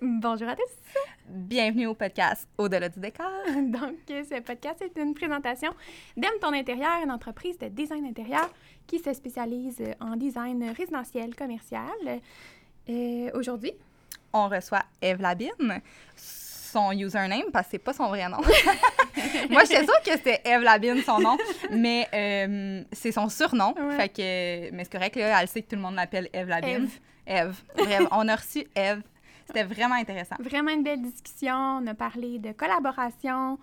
Bonjour à tous. Bienvenue au podcast Au-delà du décor. Donc, ce podcast est une présentation d'Aime ton intérieur, une entreprise de design intérieur qui se spécialise en design résidentiel, commercial. Euh, Aujourd'hui, On reçoit Eve Labine, son username, parce que c'est pas son vrai nom. Moi, j'étais sûre que c'était Eve Labine, son nom, mais euh, c'est son surnom. Ouais. Fait que, mais c'est correct, là, elle sait que tout le monde l'appelle Eve Labine. Eve. Bref, on a reçu Eve. C'était vraiment intéressant. vraiment une belle discussion. On a parlé de collaboration,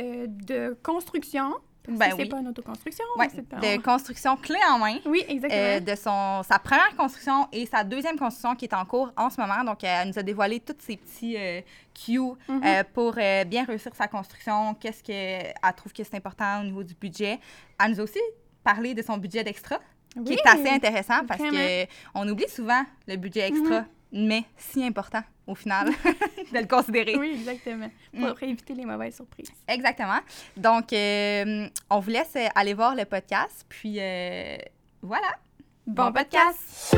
euh, de construction. Parce Ben que c'est oui. pas une autoconstruction. Ouais, pas- de construction clé en main. Oui, exactement. euh, de son, sa première construction et sa deuxième construction qui est en cours en ce moment. Donc, elle nous a dévoilé tous ses petits euh, cues Mhm. euh, pour euh, bien réussir sa construction. Qu'est-ce qu'elle trouve que c'est important au niveau du budget. Elle nous a aussi parlé de son budget d'extra, qui est assez intéressant parce vraiment. que on oublie souvent le budget extra, mais si important au final de le considérer. Oui, exactement. Pour Mm. éviter les mauvaises surprises. Exactement. Donc, euh, on vous laisse aller voir le podcast. Puis, euh, voilà. Bon podcast!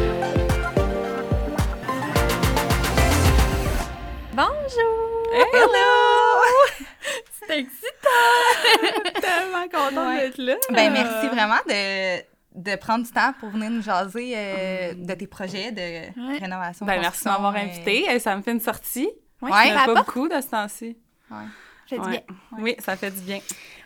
Bonjour! Hello! C'est excitant! Tellement contente Ouais. d'être là. Ben, merci vraiment de, de prendre du temps pour venir nous jaser euh, de tes projets de Ouais. rénovation. Ben, merci de m'avoir euh, invité. Ça me fait une sortie. Ouais, Ouais, ça pas apporte. beaucoup de ce temps-ci. ouais. Bien. Oui, ça fait du bien.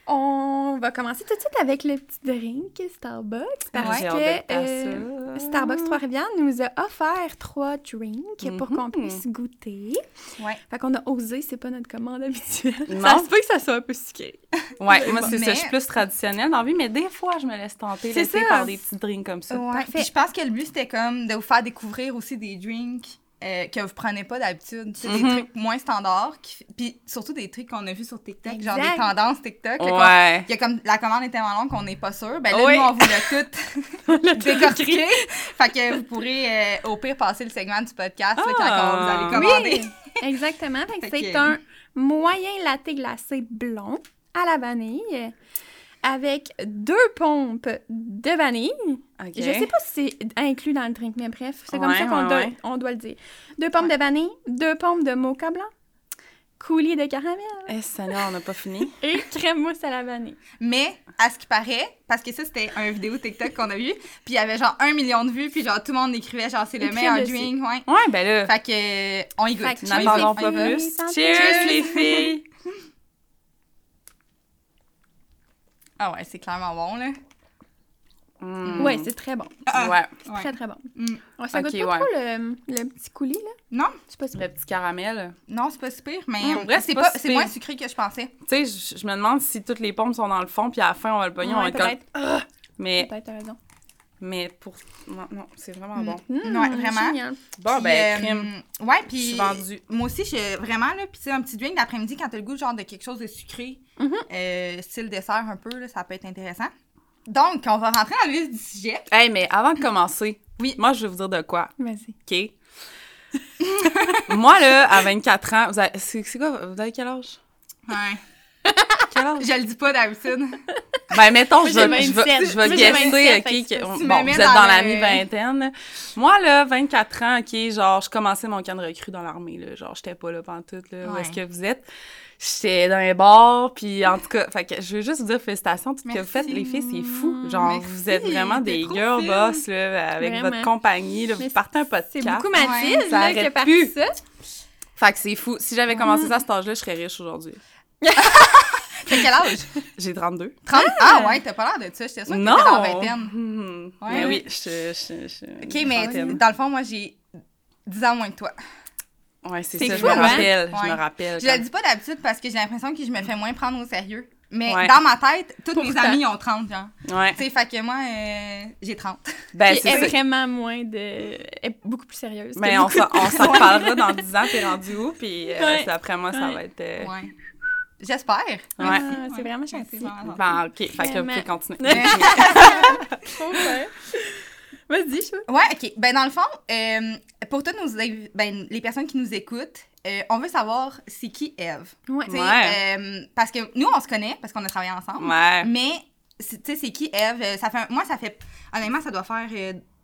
On va commencer tout de suite avec le petit drink Starbucks parce hâte d'être que euh. Starbucks Trois-Rivières nous a offert trois drinks pour qu'on Mhm. puisse goûter. Ouais. Fait qu'on a osé, c'est pas notre commande habituelle. Non. Ça se peut que ça soit un peu sucré. Ouais, moi, c'est Mais- ça. Je suis plus traditionnelle dans la vie, mais des fois, je me laisse tenter C'est l'été ça. par des petits drinks comme ça. Ouais. Parfait. Puis je pense que le but, c'était comme de vous faire découvrir aussi des drinks euh, que vous prenez pas d'habitude. C'est des Mhm. trucs moins standards. qui- Puis surtout des trucs qu'on a vus sur TikTok, genre des tendances TikTok. là, Ouais. Il y a comme la commande est tellement longue qu'on n'est pas sûr. Ben là, Oui. nous, on vous l'a tout décortiqué. fait que vous pourrez, euh, au pire, passer le segment du podcast là, quand Ah. on vous allez commander. Oui, exactement. Fait que c'est que- un moyen latte glacé blond à la vanille avec deux pompes de vanille. OK. Je sais pas si c'est inclus dans le drink, mais bref, c'est comme ça qu'on ouais, doit, ouais. on doit le dire. Deux pompes de vanille, deux pompes de mocha blanc, coulis de caramel Eh, Seigneur, on n'a pas fini. et crème mousse à la vanille. Mais, à ce qui paraît, parce que ça, c'était un vidéo TikTok qu'on a vu, puis il y avait genre un million de vues, puis genre tout le monde écrivait genre c'est le meilleur drink, ouais. Ouais, ben là, Fait que, euh, on y goûte. N'attendons goûte. pas On y va. plus. Cheers. les filles! Ah ouais, c'est clairement bon, là. Mm. Ouais, c'est très bon. Ah, Ouais. C'est ouais. très, très bon. Mm. Ouais, ça goûte pas ouais. trop le, le petit coulis, là? Non, sais pas si Le petit caramel. non, c'est pas super, mais Mm, pour vrai, c'est c'est pas pas, si c'est pire. moins sucré que je pensais. Tu sais, je me demande si toutes les pompes sont dans le fond, puis à la fin, on va le pognon, on va Ouais, être comme... Ah, Mais, Peut-être, t'as raison. Mais pour... Non, non, c'est vraiment Mm. bon. Mmh, vraiment. génial. Bon, Puis, ben, euh. Ouais, Je puis suis vendue. moi aussi, je, vraiment, là, puis tu un petit drink d'après-midi, quand t'as le goût genre de quelque chose de sucré, Mhm. euh, style dessert un peu, là, ça peut être intéressant. Donc, on va rentrer dans le vif du sujet. Hey, mais avant de commencer, Oui. moi, je vais vous dire de quoi, Vas-y. OK? moi, là, à 24 ans, vous avez... C'est quoi? Vous avez quel âge? Ouais. Âge? Je le dis pas d'habitude. Ben, mettons, je vais, je vais, 27. je vais guesser, 27, OK? que bon, vous êtes dans dans, la mi-vingtaine. Moi, là, 24 ans, OK, genre, je commençais mon camp de recrue dans l'armée, là. Genre, j'étais pas là pantoute, là. Où est-ce que vous êtes? J'étais dans un bar, puis en tout cas, fait que je veux juste vous dire félicitations, tout ce que vous faites, les filles, c'est fou. Genre, Merci, vous êtes vraiment des girl fine. boss, là, avec Vraiment. votre compagnie, là, vous partez un podcast. C'est beaucoup Ouais, Mathilde, ça là, qui a parti ça. Fait que c'est fou. Si j'avais commencé ça à cet âge-là, je serais riche aujourd'hui. T'as quel âge? J'ai 32. 30? Ah ouais, t'as pas l'air de ça. J'étais sûre que Non! t'étais dans la vingtaine. Ouais. Mais oui, je... je, je OK, mais dans le fond, moi, j'ai 10 ans moins que toi. Ouais, c'est ça, je me hein? rappelle. Je Ouais. me rappelle. Je quand- le dis pas d'habitude parce que j'ai l'impression que je me fais moins prendre au sérieux. Mais Ouais. dans ma tête, tous mes amis ont 30, genre. Ouais. Tu sais, fait que moi, euh, j'ai 30. Ben, c'est elle est ça. vraiment moins de... Elle est beaucoup plus sérieuse. Mais on beaucoup s'en de on s'en reparlera dans 10 ans, t'es rendu où? Puis euh, Ouais. après moi, ça Ouais. va être... euh, Ouais. J'espère. Ouais. Ah, c'est Ouais. vraiment Ouais, gentil. c'est vraiment gentil. Ben, OK. Fait que vous pouvez continuer. Vas-y, je Ouais, OK. Ben, dans le fond, euh, pour toutes nos, ben, les personnes qui nous écoutent, euh, on veut savoir c'est qui Eve? Ouais. Ouais. euh, parce que nous, on se connaît, parce qu'on a travaillé ensemble. Ouais. Mais, c'est- tu sais, c'est qui Eve? Euh, Ça fait, un- moi, ça fait, honnêtement, ça doit faire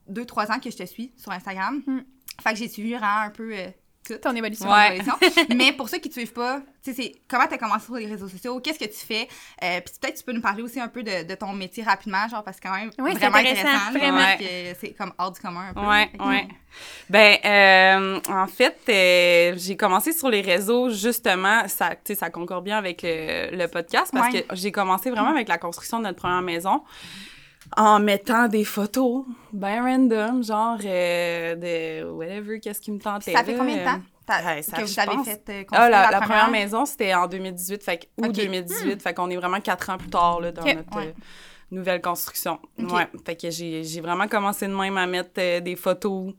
2-3 ans que je te suis sur Instagram. Mm. Fait que j'ai suivi vraiment un peu euh, tout. Ton évolution. Ton Ouais. évolution. Mais pour ceux qui te suivent pas, tu sais, c'est comment tu as commencé sur les réseaux sociaux, qu'est-ce que tu fais, euh, puis peut-être tu peux nous parler aussi un peu de, de ton métier rapidement, genre, parce que quand même, c'est vraiment intéressant, vraiment. c'est comme hors du commun un peu. Ouais, ouais. Ben, euh, en fait, euh, j'ai commencé sur les réseaux, justement, ça, tu sais, ça concorde bien avec le, le podcast, parce Ouais. que j'ai commencé vraiment avec la construction de notre première maison, en mettant des photos, ben random, genre euh, de whatever, qu'est-ce qui me tentait. Ça fait combien de temps? euh, t'as- ouais, ça, que je vous avez pense- fait euh, Ah, construire la, la première maison, c'était en 2018, fait que, ou Ok. 2018, fait qu'on est vraiment quatre ans plus tard, là, dans notre Ouais. nouvelle construction. Ok. Ouais, fait que j'ai j'ai vraiment commencé de même à mettre euh, des photos,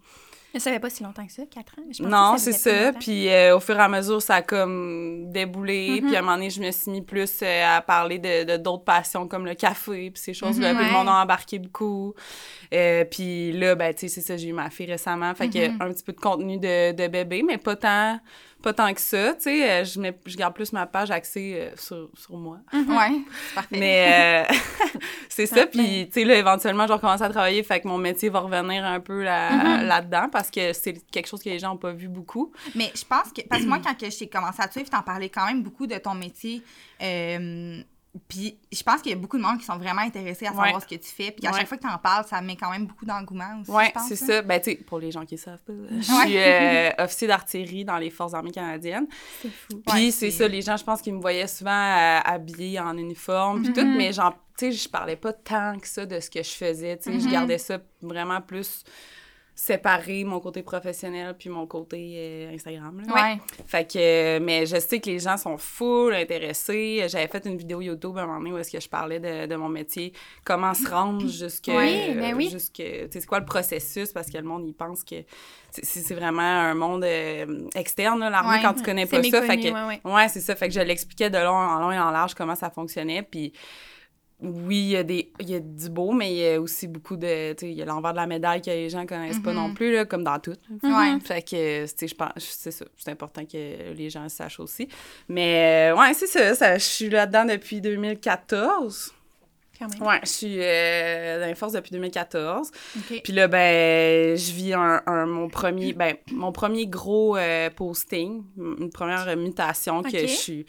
Je savais pas si longtemps que ça, 4 ans. mais je non, c'est ça. Puis euh, au fur et à mesure, ça a comme déboulé. Mhm. Puis à un moment donné, je me suis mis plus euh, à parler de d'autres passions comme le café, puis ces choses-là. Mhm, Puis le monde a embarqué beaucoup. Euh, puis là, ben, tu sais, c'est ça, j'ai eu ma fille récemment. Fait que Mhm. un petit peu de contenu de, de bébé, mais pas tant, pas tant que ça. Tu sais, euh, je, mets- je garde plus ma page axée euh, sur, sur moi. Ouais, c'est parfait. Mais euh, c'est ça. Ouais, Puis, tu sais, là, éventuellement, je vais recommencer à travailler. Fait que mon métier va revenir un peu là- Mhm. là-dedans parce que c'est quelque chose que les gens n'ont pas vu beaucoup. Mais je pense que. Parce que moi, quand j'ai commencé à te suivre, t'en parlais quand même beaucoup de ton métier. Euh, puis je pense qu'il y a beaucoup de monde qui sont vraiment intéressés à savoir Ouais. ce que tu fais. Puis à Ouais. chaque fois que t'en parles, ça met quand même beaucoup d'engouement aussi. Pense, c'est hein. ça. Ben, tu sais, pour les gens qui savent pas, je suis euh, officier d'artillerie dans les Forces armées canadiennes. C'est fou. Puis Ouais, c'est ça, les gens, je pense qu'ils me voyaient souvent euh, habillée en uniforme, puis tout, Mhm. mais genre, tu sais, je parlais pas tant que ça de ce que je faisais, tu sais, je Mhm. gardais ça vraiment plus séparé, mon côté professionnel, puis mon côté euh, Instagram, là. Ouais. Fait que, euh, mais je sais que les gens sont full intéressés. J'avais fait une vidéo YouTube à un moment donné où est-ce que je parlais de, de mon métier, comment se rendre jusque... Oui, ben oui. jusque- c'est quoi le processus, parce que le monde, il pense que c'est- vraiment un monde euh, externe, là, l'armée, Ouais. quand tu connais pas ça. Fait que, ouais, ouais. Ouais, c'est ça. Fait que je l'expliquais de long en long et en large comment ça fonctionnait. Puis oui, il y, a des, il y a du beau, mais il y a aussi beaucoup de. Tu sais, il y a l'envers de la médaille que les gens connaissent pas Mhm. non plus, là, comme dans tout. Ouais. Fait que, tu sais, je pense, c'est ça. C'est important que les gens le sachent aussi. Mais euh, ouais, c'est ça, ça. Je suis là-dedans depuis 2014. Quand même. Ouais, je suis euh, dans les forces depuis 2014. OK. Puis là, ben, je vis un, un- mon premier, ben, mon premier gros euh, posting, une première mutation que je suis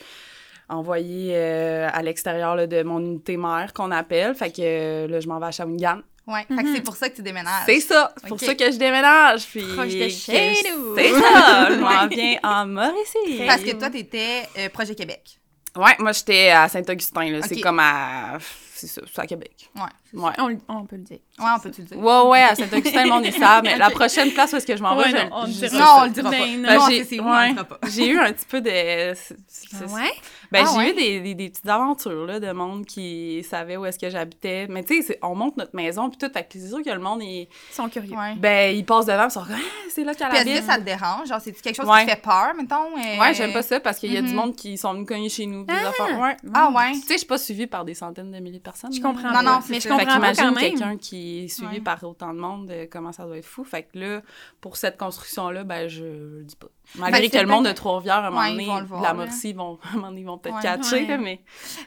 envoyée euh, à l'extérieur là, de mon unité mère qu'on appelle. Fait que euh, là, je m'en vais à Shawinigan. Ouais. Fait que c'est pour ça que tu déménages. C'est ça! C'est pour ça que je déménage. Puis Proche de chez nous. C'est ça! Je m'en viens en Mauricie. Parce que toi, t'étais euh, Projet Québec. Ouais, moi, j'étais à Saint-Augustin. là. C'est comme à... C'est ça, c'est à Québec. Ouais. C'est Ouais. On, on peut le dire. ça. Ouais, on peut-tu le dire? Ouais, ouais, à Saint-Augustin, le monde, ils savent. Mais la prochaine place où est-ce que je m'en vais, Ouais, non, on le je- dira c'est Non, ça. on le dira pas. Ben, Non, on c'est on ouais. J'ai eu un petit peu de... c'est- c'est- c'est- ouais? Ben, Ah j'ai ouais? eu des, des, des petites aventures, là, de monde qui savait où est-ce que j'habitais. Mais tu sais, c'est- on monte notre maison, puis tout, fait que c'est sûr que le monde, il, Ils sont curieux. Ben, il passe devant, ils sont comme, ah, c'est là qu'elle Puis est-ce habite. que ça te dérange? Genre, c'est-tu quelque chose Ouais. qui te fait peur, mettons? euh, Ouais, j'aime pas ça, parce qu'il y a du Mhm. monde qui sont venus cogner chez nous, des Ah! affaires. Ah ouais? Tu sais, je suis pas suivie par des centaines de milliers de personnes. Je comprends Non, non, c'est mais je ça. Fait qu'imagine quelqu'un qui est suivi Ouais. par autant de monde, euh, comment ça doit être fou. Fait que là, pour cette construction-là, ben, je le dis pas. Malgré Ben, que le monde de Trois-Rivières, à un moment donné, la vont, à un moment donné, ils vont peut-être Ouais. catcher, Ouais. mais...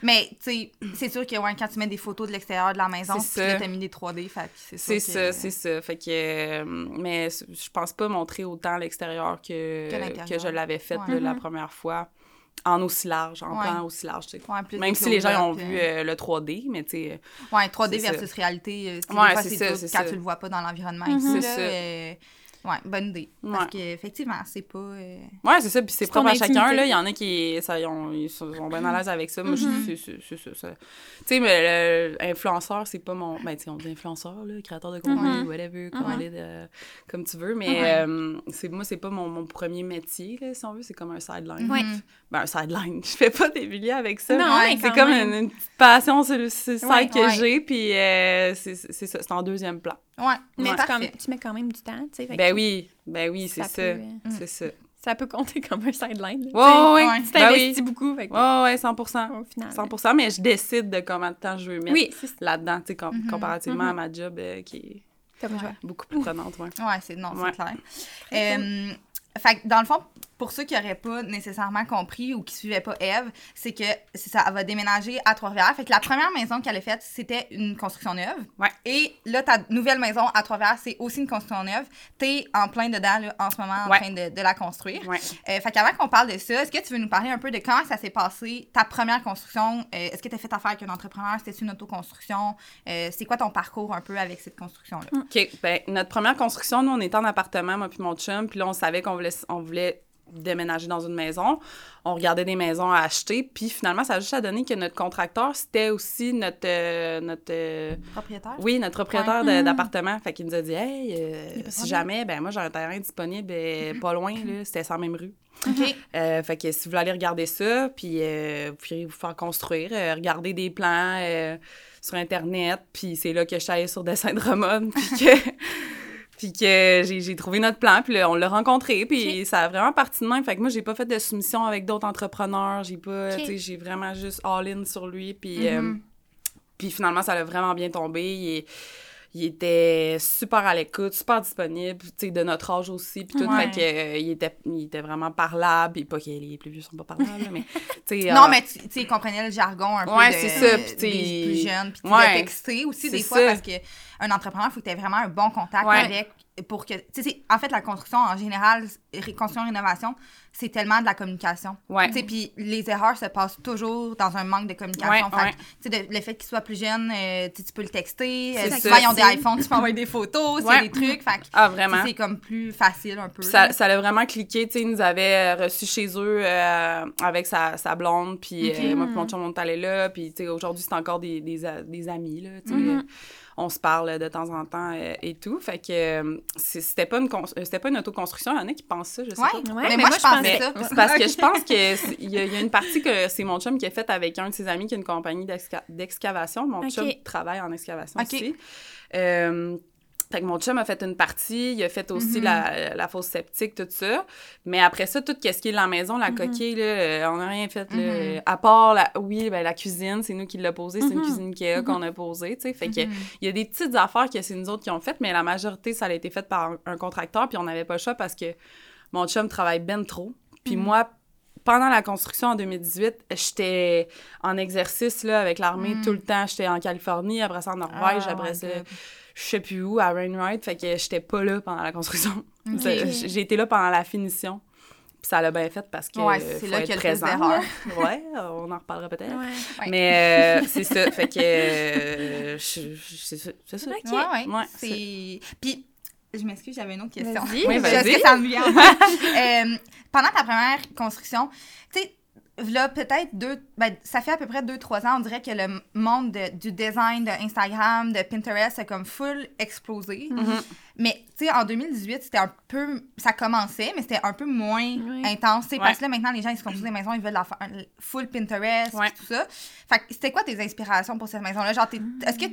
Mais, tu sais, c'est sûr que ouais, quand tu mets des photos de l'extérieur de la maison, C'est puis là, t'as mis des 3D, fait c'est que- ça, c'est ça. Fait que, euh, mais je pense pas montrer autant l'extérieur que, Que je l'avais fait là, la Mhm. première fois, en aussi large, en Ouais. plan aussi large, tu sais. Ouais, Même si les gens ont vu euh, euh, le 3D, mais tu sais, Ouais, 3D c'est ça. versus réalité, euh, Ouais, c'est ça, c'est quand ça. tu le vois pas dans l'environnement Mhm. ici, là, ça. euh, Ouais, bonne idée. Parce Ouais. qu'effectivement, c'est pas... euh, Ouais, c'est ça, puis c'est propre à chacun, là. Il y en a qui ça, ils, ont- ils sont bien à l'aise avec ça. Moi, je- Mhm. c'est ça. Tu sais, mais l'influenceur, c'est pas mon. Ben, tu sais, on dit influenceur, là, créateur de contenu, Mhm. whatever, Mhm. euh, comme tu veux. Mais euh, c'est moi, c'est pas mon, mon premier métier, là, si on veut. C'est comme un sideline. Ben, un sideline. Je fais pas des billets avec ça. Non, Ouais, C'est comme une, une petite passion, c'est le side Ouais, que j'ai, puis euh, c'est ça, c'est en deuxième plan. Ouais, Mais tu, parfait. comme- tu mets quand même du temps, tu sais. Ben oui, ben oui, c'est ça ça. peut, euh, Mm. C'est ça. Ça peut compter comme un sideline. sais. Ouais, ouais. Tu Ben t'investis oui. beaucoup, fait que, Ouais, ouais, 100 au final. 100 mais je décide de combien de temps je veux mettre Oui, là-dedans, tu sais, com- Mhm. comparativement Mhm. à ma job euh, qui est Comme Ouais. joie. beaucoup plus prenante, ouais. Ouais, c'est non, c'est clair. Euh, fait que dans le fond, pour ceux qui n'auraient pas nécessairement compris ou qui suivaient pas Eve, c'est que ça, elle va déménager à Trois-Rivières. Fait que la première maison qu'elle a faite, c'était une construction neuve. Ouais. Et là, ta nouvelle maison à Trois-Rivières, c'est aussi une construction neuve. T'es en plein dedans, là, en ce moment, en Ouais. train de, de la construire. Ouais. Euh, fait qu'avant qu'on parle de ça, est-ce que tu veux nous parler un peu de comment ça s'est passé, ta première construction? Euh, est-ce que tu as fait affaire avec un entrepreneur? C'était une autoconstruction? Euh, c'est quoi ton parcours un peu avec cette construction-là? OK. Ben, notre première construction, nous, on était en appartement, moi puis mon chum. Puis là, on savait qu'on voulait, on voulait déménager dans une maison. On regardait des maisons à acheter. Puis finalement, ça a juste à donner que notre contracteur, c'était aussi notre... euh, notre euh, Propriétaire? oui, notre propriétaire d'appartement. Fait qu'il nous a dit, hey, euh, si jamais, ben moi, j'ai un terrain disponible euh, pas loin, là. C'était sans même rue. OK. Euh, fait que si vous voulez aller regarder ça, puis euh, vous pourriez vous faire construire, euh, regarder des plans euh, sur Internet, puis c'est là que je suis allée sur Dessin de Ramon, puis que, puis que j'ai, trouvé notre plan, puis là, on l'a rencontré, puis ça a vraiment parti de même. Fait que moi, j'ai pas fait de soumission avec d'autres entrepreneurs, j'ai pas, tu sais, j'ai vraiment juste all-in sur lui, puis... euh, puis finalement, ça a vraiment bien tombé. Il était super à l'écoute, super disponible, tu sais, de notre âge aussi, puis tout. Ouais. Fait que, euh, il, était, il était vraiment parlable, puis pas que les plus vieux sont pas parlables, mais, tu sais... Non, euh, mais tu sais, il comprenait le jargon un peu Ouais, c'est ça, puis des plus jeunes, puis tu Ouais. aussi des fois ça. parce que un entrepreneur, il faut que tu aies vraiment un bon contact avec pour que tu sais c'est- en fait la construction en général construction rénovation, c'est tellement de la communication. Puis les erreurs se passent toujours dans un manque de communication. Ouais, Fait ouais. que, tu sais, de- le fait qu'il soit plus jeune, euh, tu peux le texter, euh, ça. souvent ils ont des iPhones, tu peux envoyer des photos, Ouais. c'est des trucs, fait Ah, vraiment. c'est comme plus facile un peu. Puis ça, ça l'a vraiment cliqué, tu sais, ils nous avaient reçus chez eux euh, avec sa, sa blonde, puis euh, moi puis mon chum, on est allé là, puis tu sais, aujourd'hui, c'est encore des, des, des amis, là, on se parle de temps en temps euh, et tout, fait que euh, c'était pas, une euh, c'était pas une autoconstruction, il y en a qui pensent ça, je sais Ouais. pas. Ouais, mais, mais moi, moi, je Mais ça. c'est parce que je pense que c'est- il y, y a une partie que c'est mon chum qui a faite avec un de ses amis qui a une compagnie d'exca- d'excavation. Mon chum travaille en excavation aussi. Euh, fait que mon chum a fait une partie, il a fait aussi Mhm. la, la fosse septique, tout ça. Mais après ça, tout ce qui est la maison, la Mhm. coquille, là, euh, on n'a rien fait. là. Mhm. À part, la, oui, ben, la cuisine, c'est nous qui l'a posée. C'est une cuisine Ikea qu'on a posée, tu sais. Fait que il y a des petites affaires que c'est nous autres qui ont faites, mais la majorité, ça a été fait par un, un contracteur, puis on n'avait pas le choix parce que mon chum travaille ben trop. Puis moi, pendant la construction en 2018, j'étais en exercice là, avec l'armée Mhm. tout le temps. J'étais en Californie, après ça en Norvège, Ah, après ça, je sais plus où, à Rainwright. Fait que j'étais pas là pendant la construction. Ok. Ça- J'ai été là pendant la finition. Puis ça l'a bien fait parce que Ouais, c'est là qu'il y a présent. ouais, on en reparlera peut-être. Ouais. Ouais. Mais euh, c'est ça, fait que euh, c'est ça. c'est ça. Ok. Ouais, ouais. Puis, je m'excuse, j'avais une autre question. Vas-y. Oui, sais que ça me vient. Euh, pendant ta première construction, tu sais, là, peut-être deux... Ben, ça fait à peu près deux, trois ans, on dirait que le monde de- du design, de Instagram, de Pinterest a comme full explosé. Mhm. Mais, tu sais, en 2018, c'était un peu... Ça commençait, mais c'était un peu moins Oui. intense, Ouais. parce que là, maintenant, les gens, ils se construisent des maisons, ils veulent la faire full Pinterest, Ouais. tout ça. Fait que c'était quoi tes inspirations pour cette maison-là? Genre, t'es- est-ce que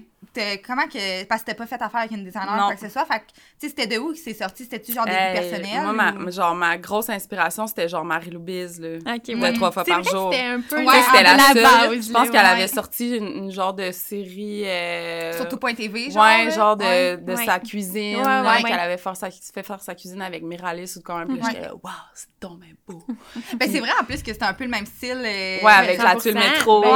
Comment que... Parce que t'as pas fait affaire avec une designer ou quoi que ce soit, fait que, tu sais, c'était de où que c'est sorti? C'était-tu genre des goûts Hey, personnels? Moi, ma, ou- genre, ma grosse inspiration, c'était genre Marie-Lou Biz, là. Ok, de ouais. trois fois par vrai jour. C'était un peu Ouais, c'était la, la seule. base. je pense là, qu'elle ouais. avait sorti une, une genre de série. euh, Sur tout.tv, genre? Ouais, genre de, Ouais. de Ouais. sa cuisine. Ouais, ouais, qu'elle ouais. avait fait, sa, fait faire sa cuisine avec Miralis ou quand même. Ouais. j'étais là, waouh, c'est donc beau. Ben, c'est vrai, en plus, que c'était un peu le même style. euh, Ouais, avec la 100%, tuile métro, ben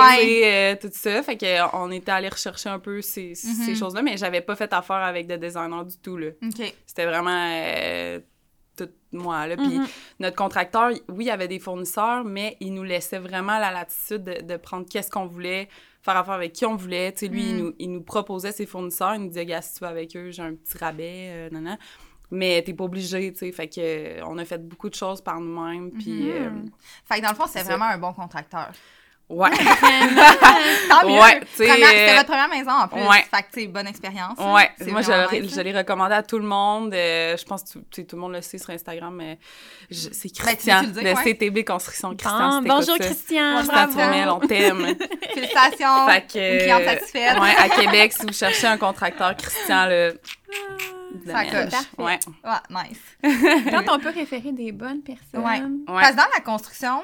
euh, tout ça. Fait que, on était allé rechercher un peu ces, ces Mhm. choses-là, mais j'avais pas fait affaire avec de designer du tout, là. OK. C'était vraiment euh, tout moi, là. Puis Mhm. notre contracteur, oui, il avait des fournisseurs, mais il nous laissait vraiment la latitude de, de prendre qu'est-ce qu'on voulait, faire affaire avec qui on voulait. Tu sais, lui, il, nous, il nous proposait ses fournisseurs, il nous disait, gars, si tu vas avec eux, j'ai un petit rabais, euh. Mais t'es pas obligé, tu sais. Fait que, euh, on a fait beaucoup de choses par nous-mêmes, puis... Mhm. euh, Fait que dans le fond, c'était C'est vraiment un bon contracteur. Ouais. Tant mieux! Ouais, C'était euh, votre première maison, en plus. ouais. Fait que, tu sais, bonne expérience. Ouais, moi je, l'ai- nice, je l'ai recommandé à tout le monde. euh, je pense que tout, tout le monde le sait sur Instagram, mais c'est Ben, Christian le dire, de ouais? CTB Construction. Christian, bonjour ça. Christian, Ouais, Christian bravo. On t'aime. Félicitations! fait que, Une cliente satisfaite. ouais, à Québec, si vous cherchez un contracteur Christian, là, Ça domaine. coche. Parfait. Ouais. Ouais, nice. Quand on peut référer des bonnes personnes. Ouais. Ouais. Parce que dans la construction,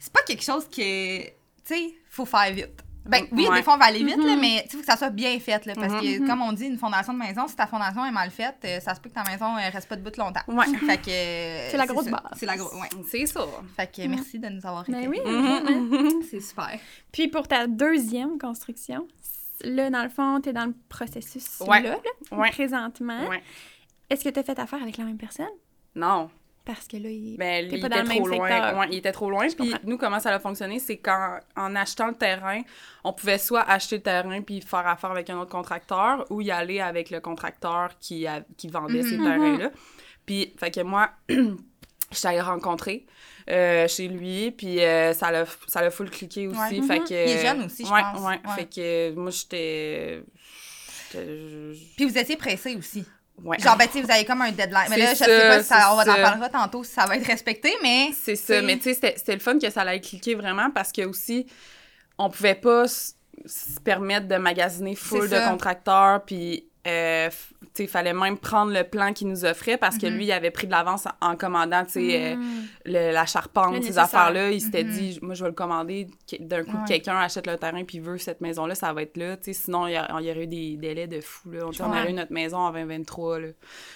c'est pas quelque chose qui est. Tu sais, faut faire vite. Ben oui, Ouais. des fois on va aller vite, là, Mhm. mais il faut que ça soit bien fait. Là, parce que, Mhm. comme on dit, une fondation de maison, si ta fondation est mal faite, euh, ça se peut que ta maison ne reste pas debout longtemps. Ouais. Fait que. euh, C'est la grosse base. C'est la grosse. Ouais. C'est ça. Fait que merci de nous avoir Ben été. oui. Mhm. C'est super. Puis pour ta deuxième construction, là, dans le fond, tu es dans le processus Ouais. là, là, Ouais. présentement. Ouais. Est-ce que tu as fait affaire avec la même personne? Non. Parce que là, il... Ben, T'es il pas était dans le trop même loin. secteur. Ouais, il était trop loin. Puis nous, comment ça a fonctionné, c'est qu'en en achetant le terrain, on pouvait soit acheter le terrain puis faire affaire avec un autre contracteur ou y aller avec le contracteur qui, a- qui vendait ces Mhm. terrains-là. Puis, fait que moi, je suis allée le rencontrer euh, chez lui, puis euh, ça l'a ça l'a full cliqué aussi. Ouais. Fait Mhm. que, Il est jeune aussi, je ouais, pense. Ouais, Ouais. Fait que moi, j'étais- Puis vous étiez pressé aussi. Ouais. Genre, ben, tu sais, vous avez comme un deadline. Mais là, je ça, sais pas si ça, on va en parlera tantôt si ça va être respecté, mais. C'est ça, mais tu sais, c'était le fun que ça allait cliquer vraiment parce que aussi, on pouvait pas se permettre de magasiner full de contracteurs, puis euh, il fallait même prendre le plan qu'il nous offrait parce que Mhm. lui, il avait pris de l'avance en commandant, euh, Mm. le- la charpente, ces affaires-là. Il s'était Mhm. dit, moi, je vais le commander. D'un coup, Ouais. quelqu'un achète le terrain puis veut cette maison-là, ça va être là. Sinon, il y, y aurait eu des délais de fou. Là. On, Ouais. aurait eu notre maison en 2023. Là.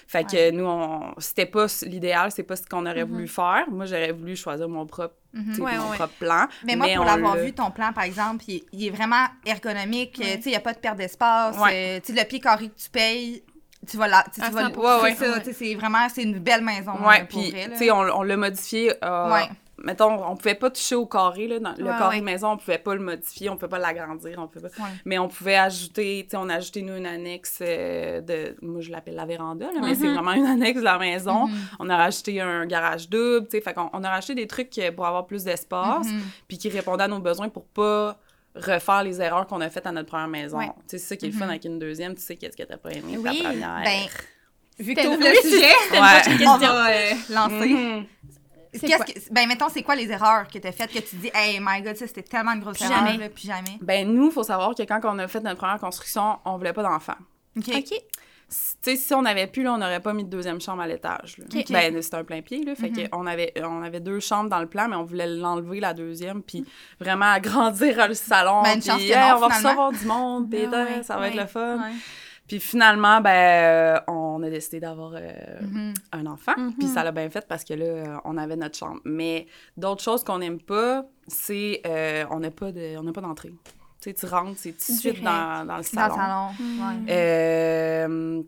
Fait que nous, c'était pas l'idéal, c'est pas ce qu'on aurait Mhm. voulu faire. Moi, j'aurais voulu choisir mon propre, Sais, Ouais, mon ouais. propre plan. Mais moi, pour l'avoir l'a- vu, ton plan, par exemple, il, il est vraiment ergonomique. Ouais. Tu sais, il n'y a pas de perte d'espace. Ouais. euh, tu sais, le pied carré que tu payes, tu vas là. Tu vas 100%, ouais, ouais. c'est vraiment, c'est une belle maison. Ouais, puis, tu sais, on, on l'a modifié. euh, Ouais. Mettons, on pouvait pas toucher au carré, là. Dans le carré ouais. de maison, on pouvait pas le modifier, on pouvait pas l'agrandir, on pouvait pas... Ouais. Mais on pouvait ajouter, tu sais, on a ajouté, nous, une annexe euh, de... Moi, je l'appelle la véranda, là, mais Mhm. c'est vraiment une annexe de la maison. Mhm. On a rajouté un garage double, tu sais, fait qu'on on a rajouté des trucs euh, pour avoir plus d'espace, Mhm. puis qui répondaient à nos besoins pour pas refaire les erreurs qu'on a faites à notre première maison. Ouais. Tu sais, c'est ça qui est le Mhm. fun avec une deuxième, tu sais qu'est-ce que t'as pas aimé Oui, ta première. Ben, vu que oui, le sujet, Ouais. on question. va euh, lancer. Mhm. Qu'est-ce quoi? que, ben, mettons, c'est quoi les erreurs que tu as faites que tu dis, hey, my god, ça, c'était tellement une grosse Plus erreur, jamais. là, puis jamais? Ben, nous, faut savoir que quand on a fait notre première construction, on voulait pas d'enfants. OK. OK. Tu sais, si on avait pu, là, on n'aurait pas mis de deuxième chambre à l'étage. Ben, c'était un plein pied, là. Fait Mhm. qu'on avait, on avait deux chambres dans le plan, mais on voulait l'enlever, la deuxième, puis vraiment agrandir le salon. Ben, une puis, chance que hey, non, on va finalement. recevoir du monde, Ben pétain, ouais, ça va être le fun. Puis finalement, ben, euh, on a décidé d'avoir euh, Mhm. un enfant. Puis ça l'a bien fait parce que là, euh, on avait notre chambre. Mais d'autres choses qu'on n'aime pas, c'est on n'a pas de, on n'a pas d'entrée. Tu sais, tu rentres, c'est tout de suite dans, dans le Dans le salon. salon. Euh,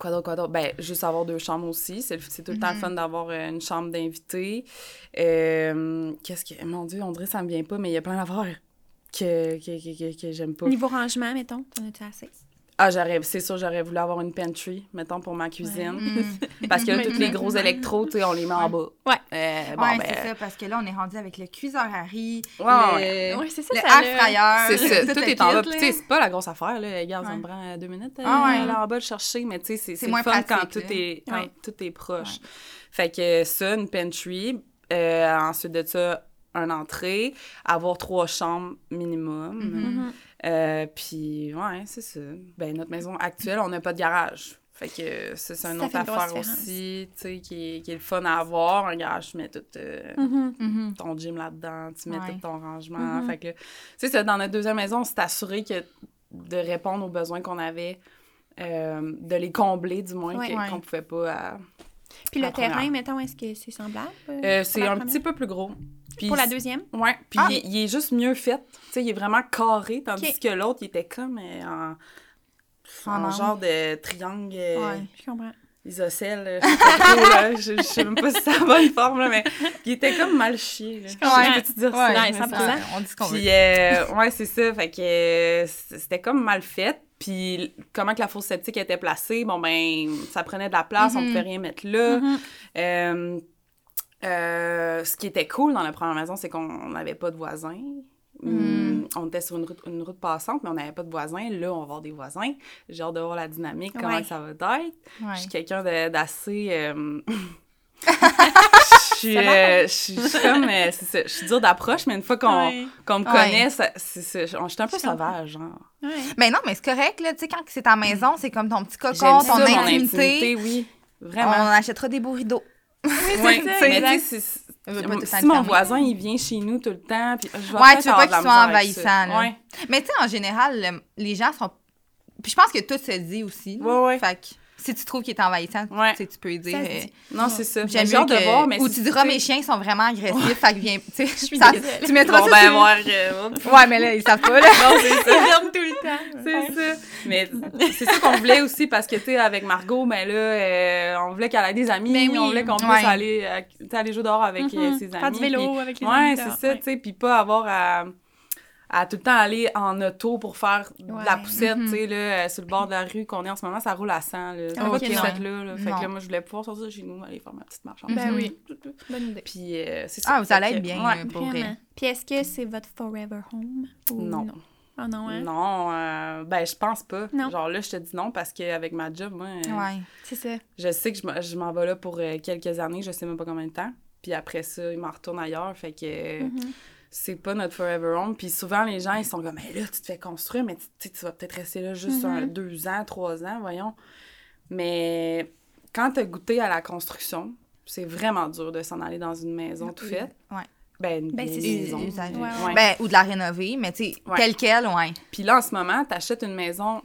quoi d'autre, quoi d'autre? Ben, juste avoir deux chambres aussi. C'est, tout le temps le Mhm. fun d'avoir une chambre d'invité. Euh, qu'est-ce que... Mon Dieu, on dirait que ça me vient pas, mais il y a plein d'affaires que, que, que, que, que j'aime pas. Niveau rangement, mettons, t'en as-tu assez? Ah, j'aurais, c'est sûr, j'aurais voulu avoir une pantry, mettons, pour ma cuisine. Mhm. Parce que là, tous les gros électros, tu sais, on les met en bas. Ouais. Euh, bon, ouais, ben, c'est ça, parce que là, on est rendu avec le cuiseur à riz, Ouais, le, ouais. Ouais, c'est ça, le ça air l'a- fryer. C'est ça, tout tout est en bas. là. tu sais, c'est pas la grosse affaire, là. Regarde, ça Ouais. me prend deux minutes. Ah ouais. euh, aller en bas le chercher, mais tu sais, c'est, c'est, moins fun quand pratique, tout là. est, quand Ouais. tout est proche. Fait que ça, une pantry. Euh, ensuite de ça, un entrée. Avoir trois chambres minimum. Mhm. Mhm. Euh, puis, ouais, c'est ça. Ben, notre maison actuelle, on n'a pas de garage. Fait que ça, c'est une Ça autre affaire aussi, tu sais, qui est, qui est le fun à avoir. Un garage, tu mets tout euh, Mhm. Mhm. ton gym là-dedans, tu mets Ouais. tout ton rangement. Fait que, tu sais, ça, dans notre deuxième maison, on s'est assuré que de répondre aux besoins qu'on avait, euh, de les combler, du moins, Ouais. que- Ouais. qu'on pouvait pas... à- Puis le terrain, mettons, est-ce que c'est semblable? euh, c'est un première? petit peu plus gros. Puis Pour la deuxième? Ouais, puis Ah! il, est- il est juste mieux fait. Tu sais, il est vraiment carré, tandis que l'autre, il était comme euh, en, En en genre de triangle euh, Ouais. Je comprends. isocèle. euh, Je sais. Je, même pas si c'est la bonne forme, là, mais il était comme mal chié. Là. comprends. Je peux te dire Ouais, ça. Ouais, mais 100%. ça- Ouais, on dit ce qu'on veut. Puis, euh, ouais, c'est ça. Fait que euh, c'était comme mal fait. Puis, comment que la fosse septique était placée, bon, ben, ça prenait de la place, on Mhm. pouvait rien mettre là. Mhm. Euh, euh, ce qui était cool dans la première maison, c'est qu'on n'avait pas de voisins. Mm. On était sur une route, une route passante, mais on n'avait pas de voisins. Là, on va avoir des voisins. J'ai hâte de voir la dynamique, comment Ouais. ça va être. Ouais. Je suis quelqu'un d'assez... euh, Je suis, euh, je suis comme... ça, je suis dure d'approche, mais une fois qu'on me connaît, ça- c'est ça, je je suis un peu sauvage, genre. Mais non, mais c'est correct, là. Tu sais, quand c'est ta maison, c'est comme ton petit cocon, ça, ton mon intimité. intimité, oui. On Vraiment. achètera des beaux ça, mais tu sais, temps si mon voisin, il vient chez nous tout le temps, puis je vais Ouais, tu veux pas qu'il soit envahissant. Ouais, Mais tu sais, en général, le- les gens sont. Puis je pense que tout se dit aussi. là. Ouais, ouais. Fait que si tu trouves qu'il est envahissant, Ouais. tu sais, tu peux lui dire. Euh, non, c'est ça. J'aime J'ai mieux hâte de voir, mais Ou tu diras, mes chiens sont vraiment agressifs, fait que viens. Tu sais, tu mettras Bon, ça ben, sur- voir. euh. Ouais, mais là, ils savent pas, là. Non, c'est ça. ferme tout le temps. C'est ça. Mais c'est ça qu'on voulait aussi parce que, tu sais, avec Margot, mais là, euh, on voulait qu'elle ait des amis. Ben oui. On voulait qu'on puisse Ouais. aller, euh, aller jouer dehors avec euh, Mhm. ses amis. Faire du vélo puis- avec les Ouais, amis c'est dehors, ça, ouais. tu sais. Puis pas avoir à, à tout le temps aller en auto pour faire de la poussette, Mhm. tu sais, là, euh, sur le bord de la rue qu'on est en ce moment, ça roule à 100, là. C'est pas ok, de non. poussette là, là. Fait que là, moi, je voulais pouvoir sortir chez nous, aller faire ma petite marche en Ben oui. Bonne idée. Puis euh, c'est ça. Ah, vous allez être bien, ouais. là, pour vrai. Puis est-ce que c'est votre forever home? ou Non. Ah non, hein? Non, euh, ben je pense pas. Non. Genre là, je te dis non parce qu'avec ma job, moi, euh, Ouais. C'est ça. je sais que je m'en- vais là pour euh, quelques années, je sais même pas combien de temps. Puis après ça, il m'en retourne ailleurs, fait que euh, Mhm. C'est pas notre forever home. Puis souvent, les gens, ils sont comme, mais là, tu te fais construire, mais tu tu vas peut-être rester là juste Mhm. un, deux ans, trois ans, voyons. Mais quand t'as goûté à la construction, c'est vraiment dur de s'en aller dans une maison tout faite. Ouais. Ben, une Ben, maison. usagée. Ouais, Ouais. Ben, ou de la rénover, mais tu sais, Ouais. telle quelle, ouais. Puis là, en ce moment, tu achètes une maison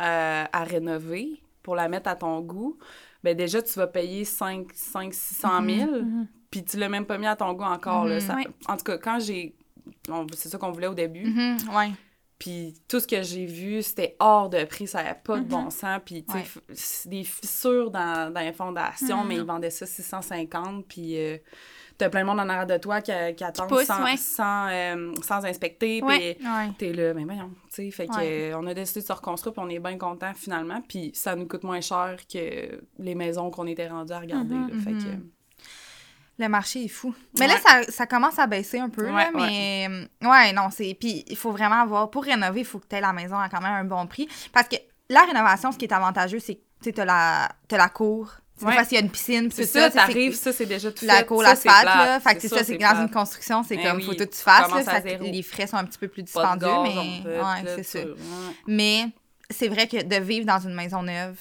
euh, à rénover pour la mettre à ton goût. Ben déjà, tu vas payer 5, 5 600 000, Mhm. Puis tu l'as même pas mis à ton goût encore. là. Mhm. Ça- Ouais. En tout cas, quand j'ai... C'est ça qu'on voulait au début. Mhm, ouais. Puis tout ce que j'ai vu, c'était hors de prix, ça n'avait pas de bon sens. Puis, tu sais, Ouais. des fissures dans, dans les fondations, mais ils vendaient ça 650. Puis euh, t'as plein de monde en arrière de toi qui, qui attendent pousse, sans, ouais. sans, euh, sans inspecter. Ouais. Puis Ouais. t'es là, mais voyons, tu sais. Fait que, on a décidé de se reconstruire, puis on est bien content finalement. Puis ça nous coûte moins cher que les maisons qu'on était rendus à regarder. Là. Fait que. Le marché est fou. Mais Ouais. là, ça, ça commence à baisser un peu, là, mais... Ouais, non, c'est... Puis il faut vraiment avoir... Pour rénover, il faut que tu aies la maison à quand même un bon prix. Parce que la rénovation, ce qui est avantageux, c'est que tu sais, la, t'as la cour. Ouais. Parce qu'il y a une piscine, c'est ça, sais, t'arrives, ça, c'est déjà tout La fait. cour, Ça, c'est l'asphalte, là. Fait que c'est ça, c'est que dans une construction, c'est Ben comme, oui, faut tout que tu fasses, là. ça- les frais sont un petit peu plus dispendieux, mais... Ouais, c'est ça. ouais. Mais c'est vrai que de vivre dans une maison neuve,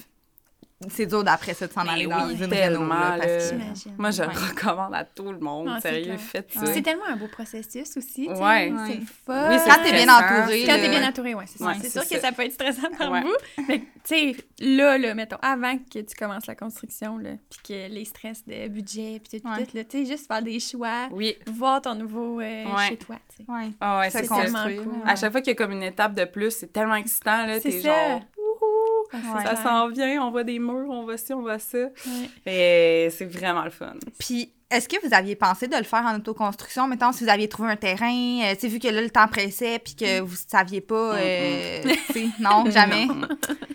c'est dur d'après ça de s'en aller oui, dans une réno, tellement, là, parce que... Moi, je Ouais. le recommande à tout le monde. C'est sérieux, faites ça. C'est tellement un beau processus aussi. Ouais. C'est Ouais. le fun. Oui, c'est Quand t'es bien entouré, Quand t'es bien entouré, ouais, c'est ça. C'est c'est sûr que ça. peut être stressant par Ouais. bout. Mais, tu sais, là, là, mettons, avant que tu commences la construction, là, puis que les stress de budget, puis tout, Ouais. tout, là, tu sais, juste faire des choix, Oui. voir ton nouveau euh, Ouais. chez toi, tu sais. Ouais. Ah ouais, c'est C'est ça. tellement cool. À chaque fois qu'il y a comme une étape de plus, c'est tellement excitant, là. C'est T'es ça. genre, c'est Ouais. ça s'en vient, on voit des murs, on voit ci, on voit ça. Ouais. Et c'est vraiment le fun. Puis, est-ce que vous aviez pensé de le faire en autoconstruction? Mettons, si vous aviez trouvé un terrain, euh, tu sais, vu que là, le temps pressait, puis que vous saviez pas, euh, non, jamais. Non.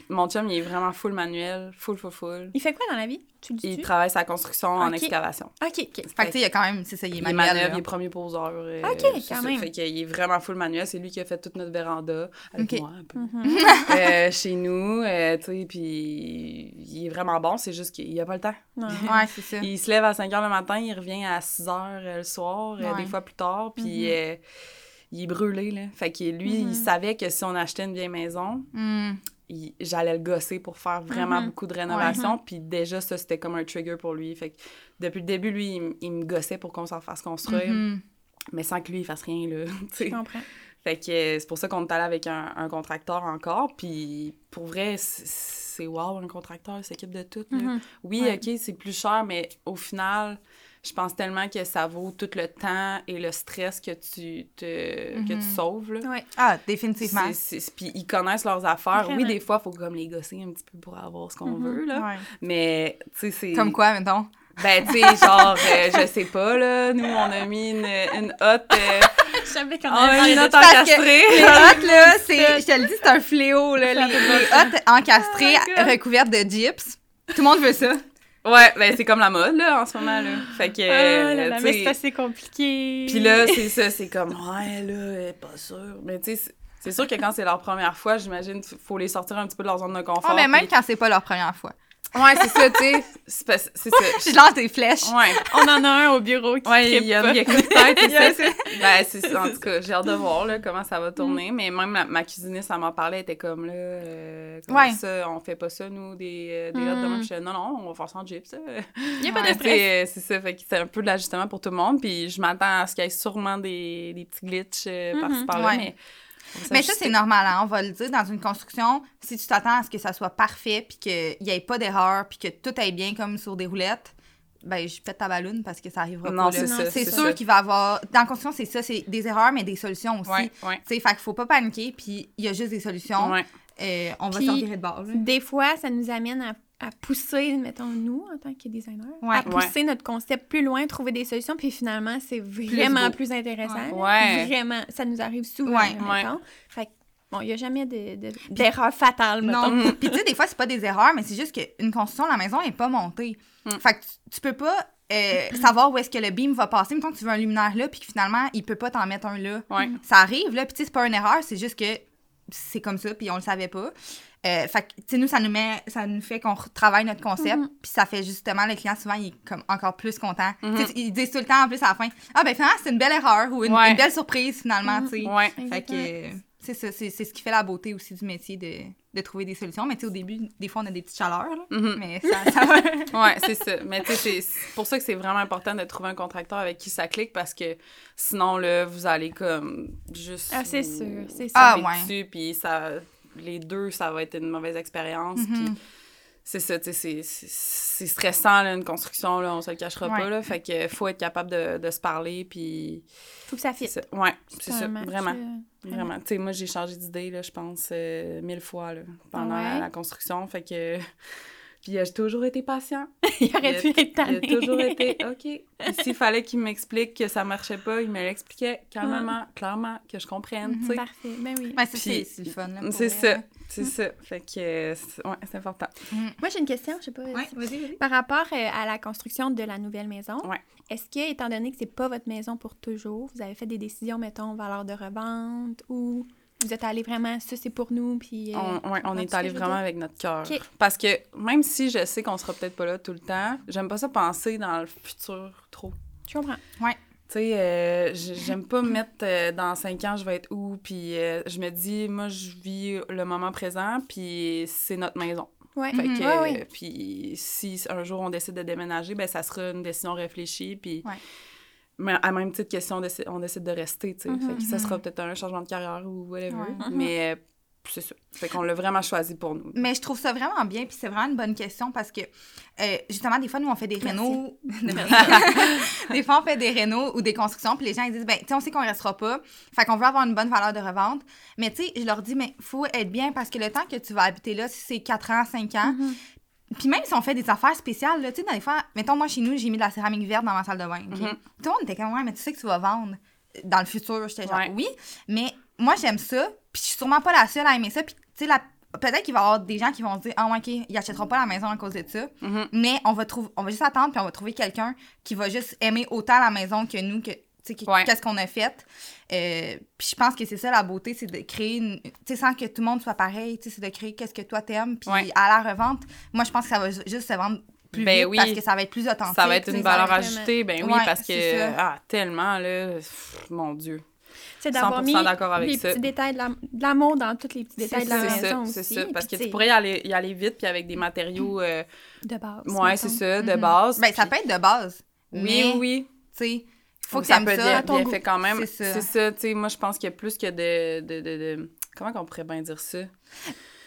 Mon chum, il est vraiment full manuel, full, full, full. Il fait quoi dans la vie? Tu le dis Il travaille sa construction en Ok. excavation. OK, OK. Fait que, tu il y a quand même, c'est ça, il est Il manuel. manuel, là. il est premier poseur. euh, Ok, quand ça. même. Fait qu'il est vraiment full manuel. C'est lui qui a fait toute notre véranda avec Ok. moi un peu. Mhm. Euh, chez nous, euh, tu sais, puis il est vraiment bon, c'est juste qu'il a pas le temps. Non. Ouais, c'est ça. Il se lève à 5 h le matin, il revient à 6 h le soir, euh, Ouais. des fois plus tard, puis Mhm. euh, il est brûlé, là. Fait que lui, Mhm. il savait que si on achetait une vieille maison, Hmm. J'allais le gosser pour faire vraiment Mhm. beaucoup de rénovation, puis déjà, ça, c'était comme un trigger pour lui. Fait que depuis le début, lui, il, me gossait pour qu'on s'en fasse construire, Mhm. mais sans que lui, il fasse rien, là. Je comprends. Fait que euh, c'est pour ça qu'on est allé avec un, un contracteur encore. Puis pour vrai, c'est wow, un contracteur, il s'occupe de tout. là. Mhm. Oui, Ouais. OK, c'est plus cher, mais au final, je pense tellement que ça vaut tout le temps et le stress que tu, te, que Mhm. tu sauves. Là. Ouais. Ah, définitivement. Puis ils connaissent leurs affaires. Vraiment. Oui, des fois, il faut comme les gosser un petit peu pour avoir ce qu'on Mhm. veut. Là. Ouais. Mais, tu sais, c'est... Comme quoi, mettons? Ben, tu sais, genre, euh, je sais pas, là. Nous, on a mis une, une hotte... euh, Je savais qu'on une hotte encastrée. Les hottes, là, c'est, je te le dis, c'est un fléau, là. Les, les hottes encastrées, Oh recouvertes de gyps. Tout le monde veut ça. Ouais, ben c'est comme la mode, là, en ce moment, là. Fait que, Ah là là, tu mais c'est assez compliqué. Puis là, c'est ça, c'est comme, ouais, là, elle est pas sûre. Mais tu sais, c'est- sûr que quand c'est leur première fois, j'imagine, faut les sortir un petit peu de leur zone de confort. Ah, mais même puis- quand c'est pas leur première fois. Ouais, c'est ça, tu sais. C'est ça. Je lance des flèches. Ouais. On en a un au bureau qui Ouais, il trippe y a pas. il y a que peut-être, Il y a- c'est ça. Ben, c'est ça. En tout cas, j'ai hâte de voir là, comment ça va tourner. Mais même la- ma cuisiniste, elle m'en parlait, elle était comme là. Euh, Ouais. ça, on fait pas ça, nous, des, euh, des hot Mm. dogs. Je disais, non, non, on va faire ça en gyps. ça. Il n'y a pas Ouais, de Tu stress. sais, euh, C'est ça, fait que c'est un peu de l'ajustement pour tout le monde. Puis je m'attends à ce qu'il y ait sûrement des, des petits glitches euh, par-ci Mhm. par-là. Ouais. Mais, Mais ça, c'est normal, hein, on va le dire. Dans une construction, si tu t'attends à ce que ça soit parfait, puis qu'il n'y ait pas d'erreur, puis que tout aille bien comme sur des roulettes, ben, je pète ta balloune parce que ça arrivera Non, pas. c'est sûr qu'il va y avoir. Dans la construction, c'est ça, c'est des erreurs, mais des solutions aussi. Ouais, ouais. Tu sais, fait qu'il faut pas paniquer, puis il y a juste des solutions. Ouais. Euh, on va s'en virer de bord. là. Des fois, ça nous amène à, à pousser, mettons, nous, en tant que designers, Ouais. à pousser notre concept plus loin, trouver des solutions, puis finalement, c'est vraiment plus, intéressant. Ouais. Vraiment, ça nous arrive souvent, mettons. Fait que, bon, il n'y a jamais de- de- d'erreur fatale, mettons. Non. Puis tu sais, des fois, c'est pas des erreurs, mais c'est juste qu'une construction, la maison est pas montée. Mm. Fait que tu, tu peux pas euh, savoir où est-ce que le beam va passer. Mettons que tu veux un luminaire là, puis que finalement, il peut pas t'en mettre un là. Ouais. Ça arrive, là, puis tu sais, c'est pas une erreur, c'est juste que c'est comme ça, puis on le savait pas. Euh, fait que, tu sais, nous, ça nous met, ça nous fait qu'on travaille notre concept, Mhm. puis ça fait justement, le client, souvent, il est comme encore plus content. Mhm. Ils disent tout le temps, en plus, à la fin, ah, ben finalement, c'est une belle erreur ou une, Ouais. une belle surprise, finalement, Mhm. tu sais. Ouais. Fait que euh, c'est ça, c'est c'est ce qui fait la beauté aussi du métier de, de trouver des solutions. Mais tu sais, au début, des fois, on a des petites chaleurs, là, mais ça, ça va. Ouais, c'est ça. Mais tu sais, c'est- pour ça que c'est vraiment important de trouver un contracteur avec qui ça clique parce que sinon, là, vous allez comme juste. Ah, c'est sûr, c'est sûr. Ah, ouais. dessus, puis ça, les deux, ça va être une mauvaise expérience. Mhm. Puis c'est ça, tu sais, c'est- stressant, là, une construction, là, on se le cachera Ouais. pas, là. Fait que faut être capable de, de se parler, puis. Faut que ça c'est fit. ça. Ouais, c'est ça, match, vraiment. euh, Vraiment. Tu sais, moi, j'ai changé d'idée, là, je pense, euh, mille fois, là, pendant ouais? la, la construction. Fait que. Puis euh, j'ai toujours été patient. Il aurait dû être Il tanné. a toujours été OK. S'il fallait qu'il m'explique que ça marchait pas, il me l'expliquait calmement, clairement, que je comprenne, sais. Parfait, ben oui. Ouais, c'est- le fun. C'est ça, là. c'est ça. Fait que, euh, c'est- ouais, c'est important. Moi, j'ai une question, je sais pas. Ouais, vas-y, vas-y. Par rapport euh, à la construction de la nouvelle maison, Ouais. est-ce que, étant donné que c'est pas votre maison pour toujours, vous avez fait des décisions, mettons, valeur de revente ou vous êtes allé vraiment, ça c'est pour nous, puis. euh, On, ouais, on est allé vraiment dire? avec notre cœur. Parce que même si je sais qu'on sera peut-être pas là tout le temps, j'aime pas ça penser dans le futur trop. Je comprends. Tu sais, euh, j'aime pas me mettre euh, dans cinq ans, je vais être où, puis euh, je me dis, moi, je vis le moment présent, puis c'est notre maison. Ouais. Fait Mhm. que, Ouais, ouais. puis si un jour on décide de déménager, ben ça sera une décision réfléchie, puis... Ouais. Mais à même titre que si on décide, on décide de rester, tu sais. Mhm. Fait que ça Mhm. sera peut-être un changement de carrière ou whatever. Ouais. Mhm. Mais euh, c'est ça. Fait qu'on l'a vraiment choisi pour nous. Mais je trouve ça vraiment bien, puis c'est vraiment une bonne question parce que, euh, justement, des fois, nous, on fait des rénaux. des fois, on fait des rénaux ou des constructions, puis les gens, ils disent, ben, tu sais, on sait qu'on restera pas. Fait qu'on veut avoir une bonne valeur de revente. Mais, tu sais, je leur dis, mais faut être bien parce que le temps que tu vas habiter là, si c'est 4 ans, 5 ans. Puis même si on fait des affaires spéciales, tu sais, dans les fois, mettons, moi, chez nous, j'ai mis de la céramique verte dans ma salle de bain. ok? Mhm. Tout le monde était comme, ouais, mais tu sais que tu vas vendre dans le futur. J'étais genre, Ouais. oui, mais moi, j'aime ça, puis je suis sûrement pas la seule à aimer ça. Puis, tu sais, la- peut-être qu'il va y avoir des gens qui vont se dire, ah, ouais, OK, ils achèteront pas la maison à cause de ça. Mhm. Mais on va, trouver, on va juste attendre, puis on va trouver quelqu'un qui va juste aimer autant la maison que nous, que, Ouais. qu'est-ce qu'on a fait. Euh, puis je pense que c'est ça la beauté, c'est de créer, une- tu sais, sans que tout le monde soit pareil, tu sais, c'est de créer qu'est-ce que toi t'aimes. Puis Ouais. à la revente, moi, je pense que ça va ju- juste se vendre plus Ben vite oui. parce que ça va être plus authentique. Ça va être une valeur ajoutée, ben oui, Ouais, parce que, ah, tellement, là, pff, mon Dieu. C'est d'avoir 100% mis d'accord avec les ça. petits détails de la- de l'amour dans tous les petits détails de la C'est ça, maison c'est ça. Parce puis que tu pourrais y aller, y aller vite, puis avec des matériaux, euh, De base. ouais, c'est ça, de Mhm. base. Ben, ça peut être de base. Oui, mais, oui. tu sais, faut que ça être ça. ton bien goût. fait quand même. C'est ça. C'est ça, tu sais, moi, je pense qu'il y a plus que de... de, de, de- Comment qu'on pourrait bien dire ça?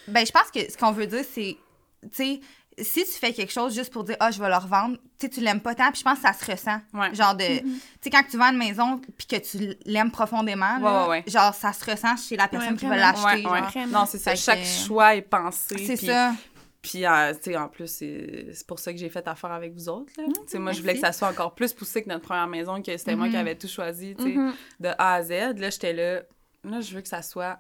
Ben, je pense que ce qu'on veut dire, c'est, tu sais, si tu fais quelque chose juste pour dire, ah, je vais le revendre, tu sais, tu l'aimes pas tant, puis je pense que ça se ressent. Ouais. Genre de, Mhm. tu sais, quand tu vends une maison, puis que tu l'aimes profondément, là, Ouais, ouais, ouais. genre, ça se ressent chez la personne qui va l'acheter. Non, c'est ça. Fait Chaque que- choix est pensé. C'est ça. Puis, euh, tu sais, en plus, c'est pour ça que j'ai fait affaire avec vous autres. là. Tu sais, moi, je voulais que ça soit encore plus poussé que notre première maison, que c'était moi qui Mhm. avais tout choisi, tu sais, Mhm. de A à Z. Là, j'étais là, là, je veux que ça soit...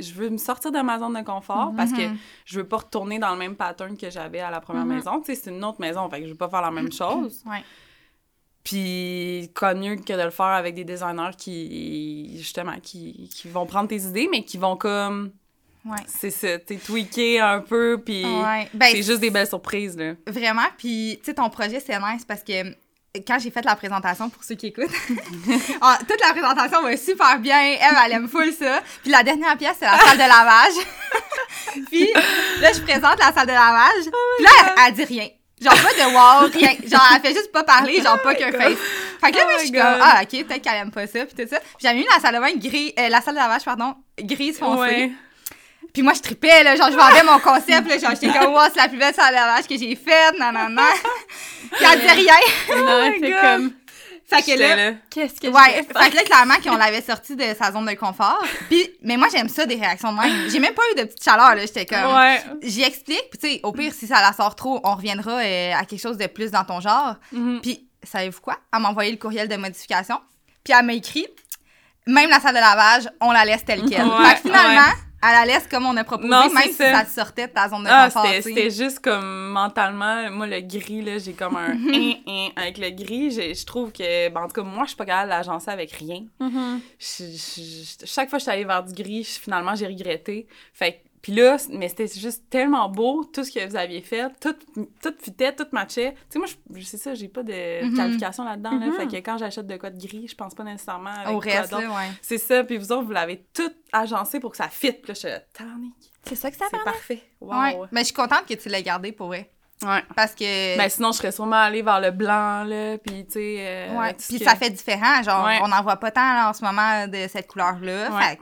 Je veux me sortir de ma zone de confort parce que Mhm. je veux pas retourner dans le même pattern que j'avais à la première Mhm. maison. Tu sais, c'est une autre maison, fait que je veux pas faire la même chose. Ouais. Puis, quoi mieux que de le faire avec des designers qui, justement, qui, qui vont prendre tes idées, mais qui vont comme Ouais. C'est ça, t'es tweaké un peu, puis Ouais. Ben, c'est juste des belles surprises, là. Vraiment, puis tu sais, ton projet, c'est nice parce que euh, quand j'ai fait la présentation, pour ceux qui écoutent, ah, toute la présentation va super bien. Eve, elle aime full ça. Puis la dernière pièce, c'est la salle de lavage. puis là, je présente la salle de lavage. Puis là, elle, elle dit rien. Genre pas de wow, rien. Genre, elle fait juste pas parler, genre pas qu'un face. Fait que là, Oh je suis comme, ah, ok, peut-être qu'elle aime pas ça, puis tout ça. J'avais mis la salle de bain gris, euh, la salle de lavage, pardon, grise foncée. Ouais. Puis moi, je tripais, là, genre, je vendais mon concept, là, genre, j'étais comme, wow, c'est la plus belle salle de lavage que j'ai faite, nan, nan, nan. Puis elle dit rien. Non, c'est God. comme, Fait que là, là. qu'est-ce que ouais, fait que là, clairement, qu'on l'avait sorti de sa zone de confort. Puis, mais moi, j'aime ça, des réactions de même. J'ai même pas eu de petite chaleur, là, j'étais comme... Ouais. J'y explique, puis tu sais, au pire, si ça la sort trop, on reviendra euh, à quelque chose de plus dans ton genre. Mhm. Puis, savez-vous quoi? Elle m'a envoyé le courriel de modification. Puis, elle m'a écrit, même la salle de lavage, on la laisse telle quelle. Ouais, fait que finalement, elle la laisse comme on a proposé, Non, même si ça. ça sortait de ta zone de Ah, confort. c'était juste comme mentalement, moi, le gris, là, j'ai comme un Mhm. hein, hein, avec le gris. Je trouve que, ben, en tout cas, moi, je suis pas capable de l'agencer avec rien. Mhm. Je- je- je- chaque fois que je suis allée vers du gris, finalement, j'ai regretté. Fait que- puis là, mais c'était juste tellement beau, tout ce que vous aviez fait, tout, tout fitait, tout matchait. Tu sais, moi, je, sais ça, j'ai pas de Mhm. qualification là-dedans, là. Mhm. Fait que quand j'achète de quoi de gris, je pense pas nécessairement avec Au reste, ouais. C'est ça, puis vous autres, vous l'avez tout agencé pour que ça fitte. Puis là, je suis C'est ça que ça c'est fait. parfait. Wow. Ouais. Mais je suis contente que tu l'aies gardé pour vrai. Ouais. Parce que. Ben, sinon, je serais sûrement allée vers le blanc, là, puis tu sais... euh, ouais. Puis que- ça fait différent. Genre, Ouais. on n'en voit pas tant là, en ce moment de cette couleur-là. Ouais. Fait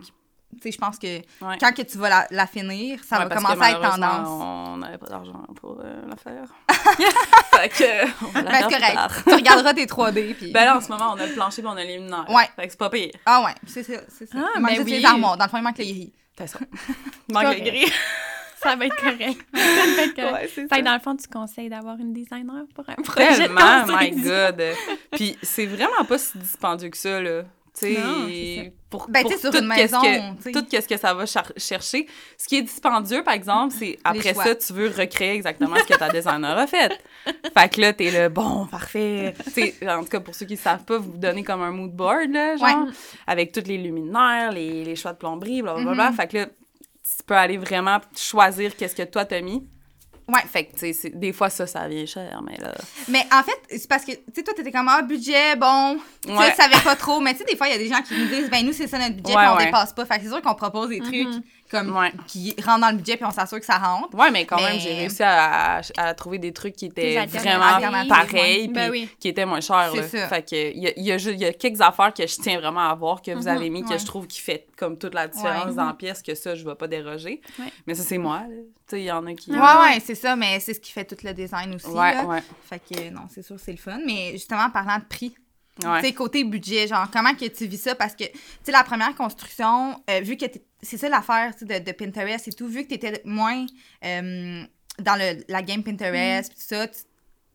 je pense que Ouais. quand que tu vas la, la finir, ça Ouais, va commencer à être tendance. On n'avait pas d'argent pour euh, la faire. fait que, on va la Ben, correct. tu regarderas tes 3D. Puis... Ben là, en ce moment, on a le plancher, puis on a les luminaires. Ouais. Fait que c'est pas pire. Ah ouais, c'est ça. C'est ça. Ah, il manque ben oui. les armoires. Dans le fond, il manque les gris. C'est ça. Il manque Correct. le gris. Ça va être correct. Ça va être correct. Ouais, c'est Fait ça. que dans le fond, tu conseilles d'avoir une designer pour un projet Tellement, de my. God. Puis c'est vraiment pas si dispendieux que ça, là. Non, pour, Ben, pour sur tout une qu'est-ce maison, que, tout qu'est-ce que ça va chercher. Ce qui est dispendieux, par exemple, c'est après ça, tu veux recréer exactement ce que ta designer a fait. Fait que là, t'es là, bon, parfait. En tout cas, pour ceux qui savent pas, vous donnez comme un mood board, là, genre, Ouais. avec tous les luminaires, les, les choix de plomberie, blablabla. Mhm. Fait que là, tu peux aller vraiment choisir qu'est-ce que toi t'as mis. Ouais. Fait que, tu des fois, ça, ça vient cher, mais là... Mais en fait, c'est parce que, tu sais, toi, t'étais comme, ah, budget, bon. Tu Ouais. savais pas trop. Mais tu sais, des fois, il y a des gens qui nous disent, ben, nous, c'est ça notre budget, Ouais, puis on ouais. dépasse pas. Fait que c'est sûr qu'on propose des trucs Mhm. Comme, Ouais. qui rentrent dans le budget, puis on s'assure que ça rentre. Ouais, mais quand Mais- même, j'ai réussi à, à- à trouver des trucs qui étaient vraiment ouais. pareils, puis Ben oui. qui étaient moins chers. C'est là. ça. Fait que il y a, il y, a y a quelques affaires que je tiens vraiment à voir que vous Mhm, avez mis, que je trouve qui fait comme toute la différence Ouais. dans la pièce, que ça, je vais pas déroger. Mais ça, c'est moi. Tu sais, il y en a qui... Ouais, Ah ouais, c'est ça, mais c'est ce qui fait tout le design aussi. là. ouais. Fait que, non, c'est sûr, c'est le fun. Mais justement, en parlant de prix, ouais. Tu côté budget, genre, comment que tu vis ça? Parce que, tu sais, la première construction, euh, vu que t'es- c'est ça l'affaire de, de Pinterest et tout, vu que tu étais moins euh, dans le, la game Pinterest, pis tout ça, tu-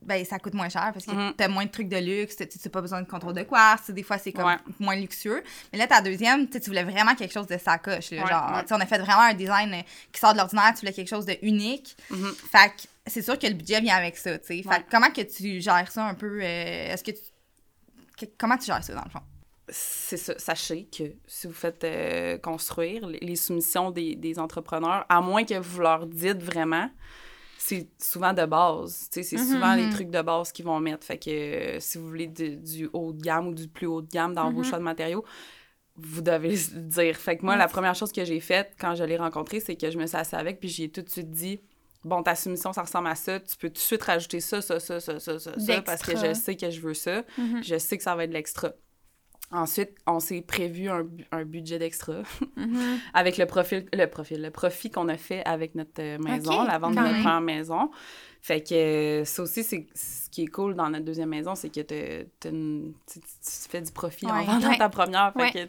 ben, ça coûte moins cher parce que Mhm. t'as moins de trucs de luxe, tu n'as pas besoin de contrôle de quartz, des fois c'est comme Ouais. moins luxueux. Mais là, ta deuxième, tu voulais vraiment quelque chose de sacoche. là, Ouais, genre, ouais. on a fait vraiment un design euh, qui sort de l'ordinaire, tu voulais quelque chose de unique. Mhm. Fait que c'est sûr que le budget vient avec ça. Fait comment que tu gères ça un peu? euh, Est-ce que tu... que- comment tu gères ça, dans le fond? C'est ça. Sachez que si vous faites euh, construire les, les soumissions des, des entrepreneurs, à moins que vous leur dites vraiment, c'est souvent de base. C'est Mhm, souvent les mhm. trucs de base qu'ils vont mettre. Fait que euh, si vous voulez du- du haut de gamme ou du plus haut de gamme dans vos Mhm. choix de matériaux, vous devez le dire. Fait que moi, la première chose que j'ai faite quand je l'ai rencontré, c'est que je me suis assise avec, puis j'ai tout de suite dit Bon, ta soumission, ça ressemble à ça. Tu peux tout de suite rajouter ça, ça, ça, ça, ça, ça, ça, parce que je sais que je veux ça. Je sais que ça va être de l'extra. Ensuite, on s'est prévu un, bu- un budget d'extra Mhm. avec le profil, le profil, le profit qu'on a fait avec notre euh, maison, la vente de notre première maison. Fait que euh, ça aussi, c'est ce qui est cool dans notre deuxième maison, c'est que une- tu, tu- fais du profit en vendant Ouais. ta première. Fait Ouais. que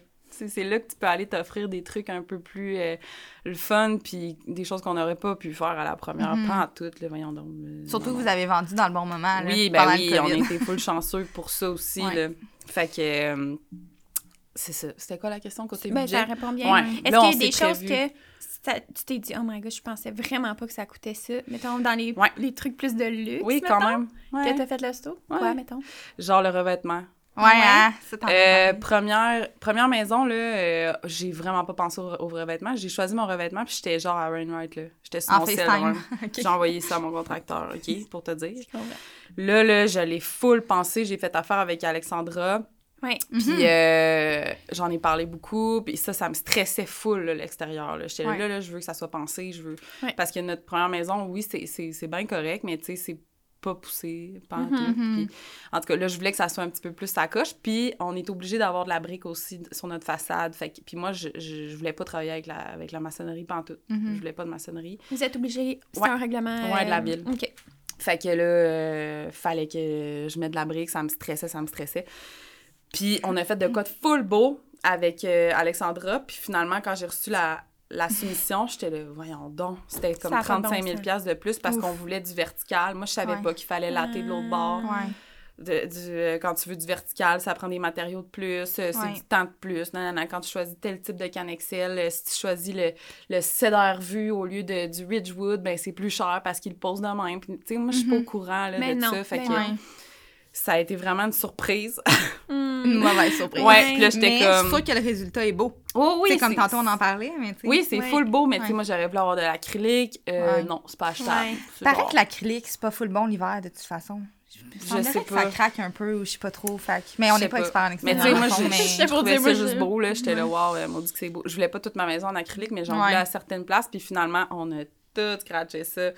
c'est là que tu peux aller t'offrir des trucs un peu plus euh, le fun, puis des choses qu'on n'aurait pas pu faire à la première. Mhm. Pas à toutes, là, voyons donc. Surtout que vous avez vendu dans le bon moment. là, Oui, ben oui, le on été full chanceux pour ça aussi. Là. Fait que euh, c'est ça. C'était quoi la question côté Ben, budget? ça répond bien. Ouais. Est-ce qu'il y a des choses prévu. que ça- tu t'es dit, oh my god, je pensais vraiment pas que ça coûtait ça? Mettons, dans les, Ouais. les trucs plus de luxe. Oui, quand même. Ouais. Que t'as fait le sto? Ouais. Quoi, mettons? Genre le revêtement. Ouais, Ouais. hein, Euh, première, première maison, là, euh, j'ai vraiment pas pensé au, au revêtement. J'ai choisi mon revêtement, puis j'étais genre à Rainwright, là. J'étais sur En mon cell. J'ai envoyé ça à mon contracteur, OK, pour te dire. Là, là, je l'ai full pensé. J'ai fait affaire avec Alexandra. Ouais. Puis Mhm. euh, j'en ai parlé beaucoup. Puis ça, ça me stressait full, l'extérieur. là. J'étais là, Ouais. là, là, je veux que ça soit pensé. Je veux... Ouais. Parce que notre première maison, oui, c'est- c'est c'est bien correct, mais tu sais, c'est pas poussé, pas en tout. Mhm. Puis, en tout cas, là, je voulais que ça soit un petit peu plus sa coche. Puis on est obligé d'avoir de la brique aussi sur notre façade. Fait que, puis moi, je, je, je voulais pas travailler avec la, avec la maçonnerie, pas en tout. Mhm. Je voulais pas de maçonnerie. Vous êtes obligé, c'est Ouais. un règlement. Ouais, de la euh, ville. OK. Fait que là, euh, fallait que je mette de la brique, ça me stressait, ça me stressait. Puis on a fait de quoi de full beau avec euh, Alexandra. Puis finalement, quand j'ai reçu la, la soumission, j'étais là, voyons donc, c'était comme Ça a pas de 35 bon 000 sens. piastres de plus parce qu'on voulait du vertical. Moi, je savais Ouais. pas qu'il fallait latter de l'autre bord. Ouais. De- du, euh, quand tu veux du vertical, ça prend des matériaux de plus, euh, c'est Ouais. du temps de plus. Non, non, non. Quand tu choisis tel type de canne Excel, euh, si tu choisis le, le cedar vue au lieu de, du Ridgewood, ben c'est plus cher parce qu'il le pose de même. Puis, Tu sais, moi, je suis pas au courant là, Mais de non, ça. Fait mais que non. Ouais. Ça a été vraiment une surprise. Hmm. Une mauvaise surprise. ouais, puis là, j'étais mais je comme... suis sûre que le résultat est beau. Oh oui, c'est comme tantôt on en parlait, mais tu. Oui, c'est Ouais. full beau, mais tu sais, moi, j'aurais voulu avoir de l'acrylique. Euh, Ouais. Non, c'est pas achetable. Ouais. Paraît genre- que l'acrylique, c'est pas full bon l'hiver, de toute façon. Je sais que pas. Ça craque un peu, ou je sais pas trop. Fait Mais on n'est pas pas. expert en Mais extérieur. tu sais, moi, je, mais- je, Je trouvais ça juste je- beau, là. J'étais là, wow, euh, maudit que c'est beau. Je voulais pas toute ma maison en acrylique, mais j'en voulais à certaines places. Puis finalement, on a tout scratché ça.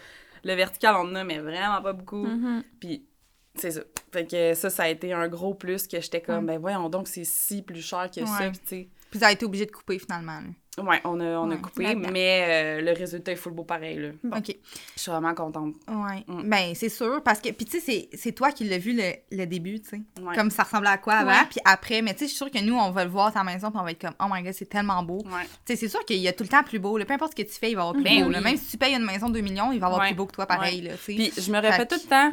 Le vertical, on en a, mais vraiment pas beaucoup. Mhm. Puis c'est ça. Fait que ça, ça a été un gros plus que j'étais comme, ben voyons donc, c'est si plus cher que ça. Ouais. Puis tu sais, Puis vous avez été obligé de couper finalement. là. ouais, on a, on a coupé, mais euh, le résultat est full beau pareil, là. OK. Je suis vraiment contente. Ouais. Mm. Ben, c'est sûr. Parce que, puis tu sais, c'est- toi qui l'as vu le, le début, tu sais. Ouais. Comme ça ressemblait à quoi avant, puis après. Mais tu sais, je suis sûre que nous, on va le voir ta maison, puis on va être comme, oh my god, c'est tellement beau. Tu sais, c'est sûr qu'il y a tout le temps plus beau. là. Peu importe ce que tu fais, il va y avoir plus Ben beau. là. oui. Même si tu payes une maison de 2 millions, il va y avoir plus beau que toi, pareil. Puis je me répète tout le temps,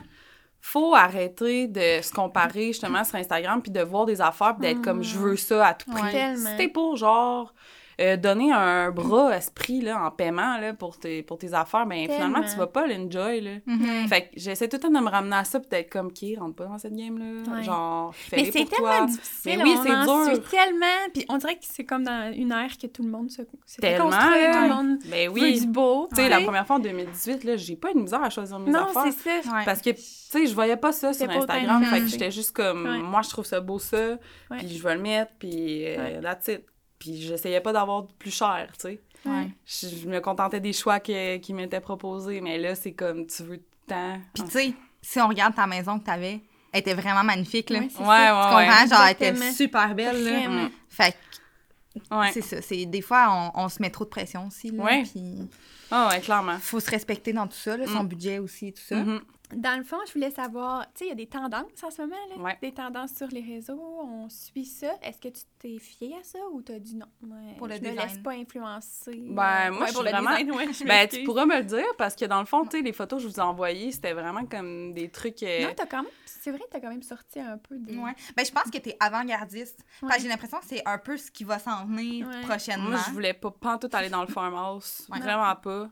faut arrêter de se comparer justement sur Instagram puis de voir des affaires puis d'être comme je veux ça à tout prix. Ouais. T'es pour genre euh, donner un bras à ce prix là en paiement là pour tes pour tes affaires ben finalement tu vas pas l'enjoy là. Mhm. Fait que j'essaie tout le temps de me ramener à ça puis d'être comme qui rentre pas dans cette game là, Ouais. genre Mais c'est tellement toi. difficile. Mais oui, on c'est en dur. suit tellement. Puis on dirait que c'est comme dans une ère que tout le monde se, Tellement. construire. Tout le là. monde Ben veut oui. du beau. Tu sais la première fois en 2018 là, j'ai pas eu de misère à choisir mes Non, affaires. c'est ça. Parce que, tu sais, je voyais pas ça sur Instagram. Fait que j'étais juste comme, moi, je trouve ça beau, ça. Puis je vais le mettre, puis euh, Ouais. that's it. Puis j'essayais pas d'avoir plus cher, tu sais. Ouais. Je, je me contentais des choix que- qui m'étaient proposés. Mais là, c'est comme, tu veux tant. Puis tu sais, si on regarde ta maison que t'avais, elle était vraiment magnifique, là. Ouais, Ouais, comprends? ouais, Genre, elle était super belle, là. Fait que Ouais. c'est ça. C'est, des fois, on, on se met trop de pression aussi, là. Ouais. Puis Ah ouais, clairement. faut se respecter dans tout ça, là, son Mm. budget aussi, tout ça. Mhm. Dans le fond, je voulais savoir, tu sais, il y a des tendances en ce moment, là. Ouais. Des tendances sur les réseaux, on suit ça. Est-ce que tu t'es fié à ça ou t'as dit non? Ouais, Pour le je me design. laisse pas influencer. Ben, moi, Ouais, je pour suis le vraiment- design, ouais, je Ben, tu pourras me le dire parce que dans le fond, tu sais, les photos que je vous ai envoyées, c'était vraiment comme des trucs. euh, Non, t'as quand même, c'est vrai, t'as quand même sorti un peu des... Ouais. Ben, je pense que t'es avant-gardiste. J'ai l'impression que c'est un peu ce qui va s'en venir prochainement. Moi, je voulais pas pantoute aller dans le farmhouse. Vraiment pas.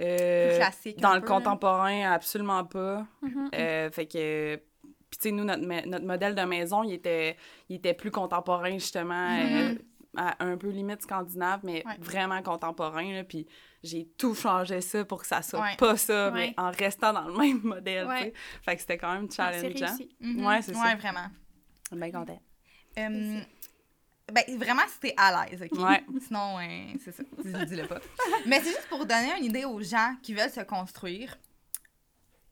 Euh, Plus classique. dans le peu, là. contemporain, absolument pas. Mhm. Euh, fait que. Puis, tu sais, nous, notre, notre modèle de maison, il était, il était plus contemporain, justement, euh, à un peu limite scandinave, mais Ouais. vraiment contemporain. Puis, j'ai tout changé ça pour que ça soit Ouais. pas ça, Ouais. mais en restant dans le même modèle. tu sais. Fait que c'était quand même challengeant. réussi. Mhm. Ouais, c'est ça. Ouais, vraiment. Bien content. Ben, vraiment, si t'es à l'aise, OK? Ouais. Sinon, c'est ça. Dis- Dis-le pas. Mais c'est juste pour donner une idée aux gens qui veulent se construire.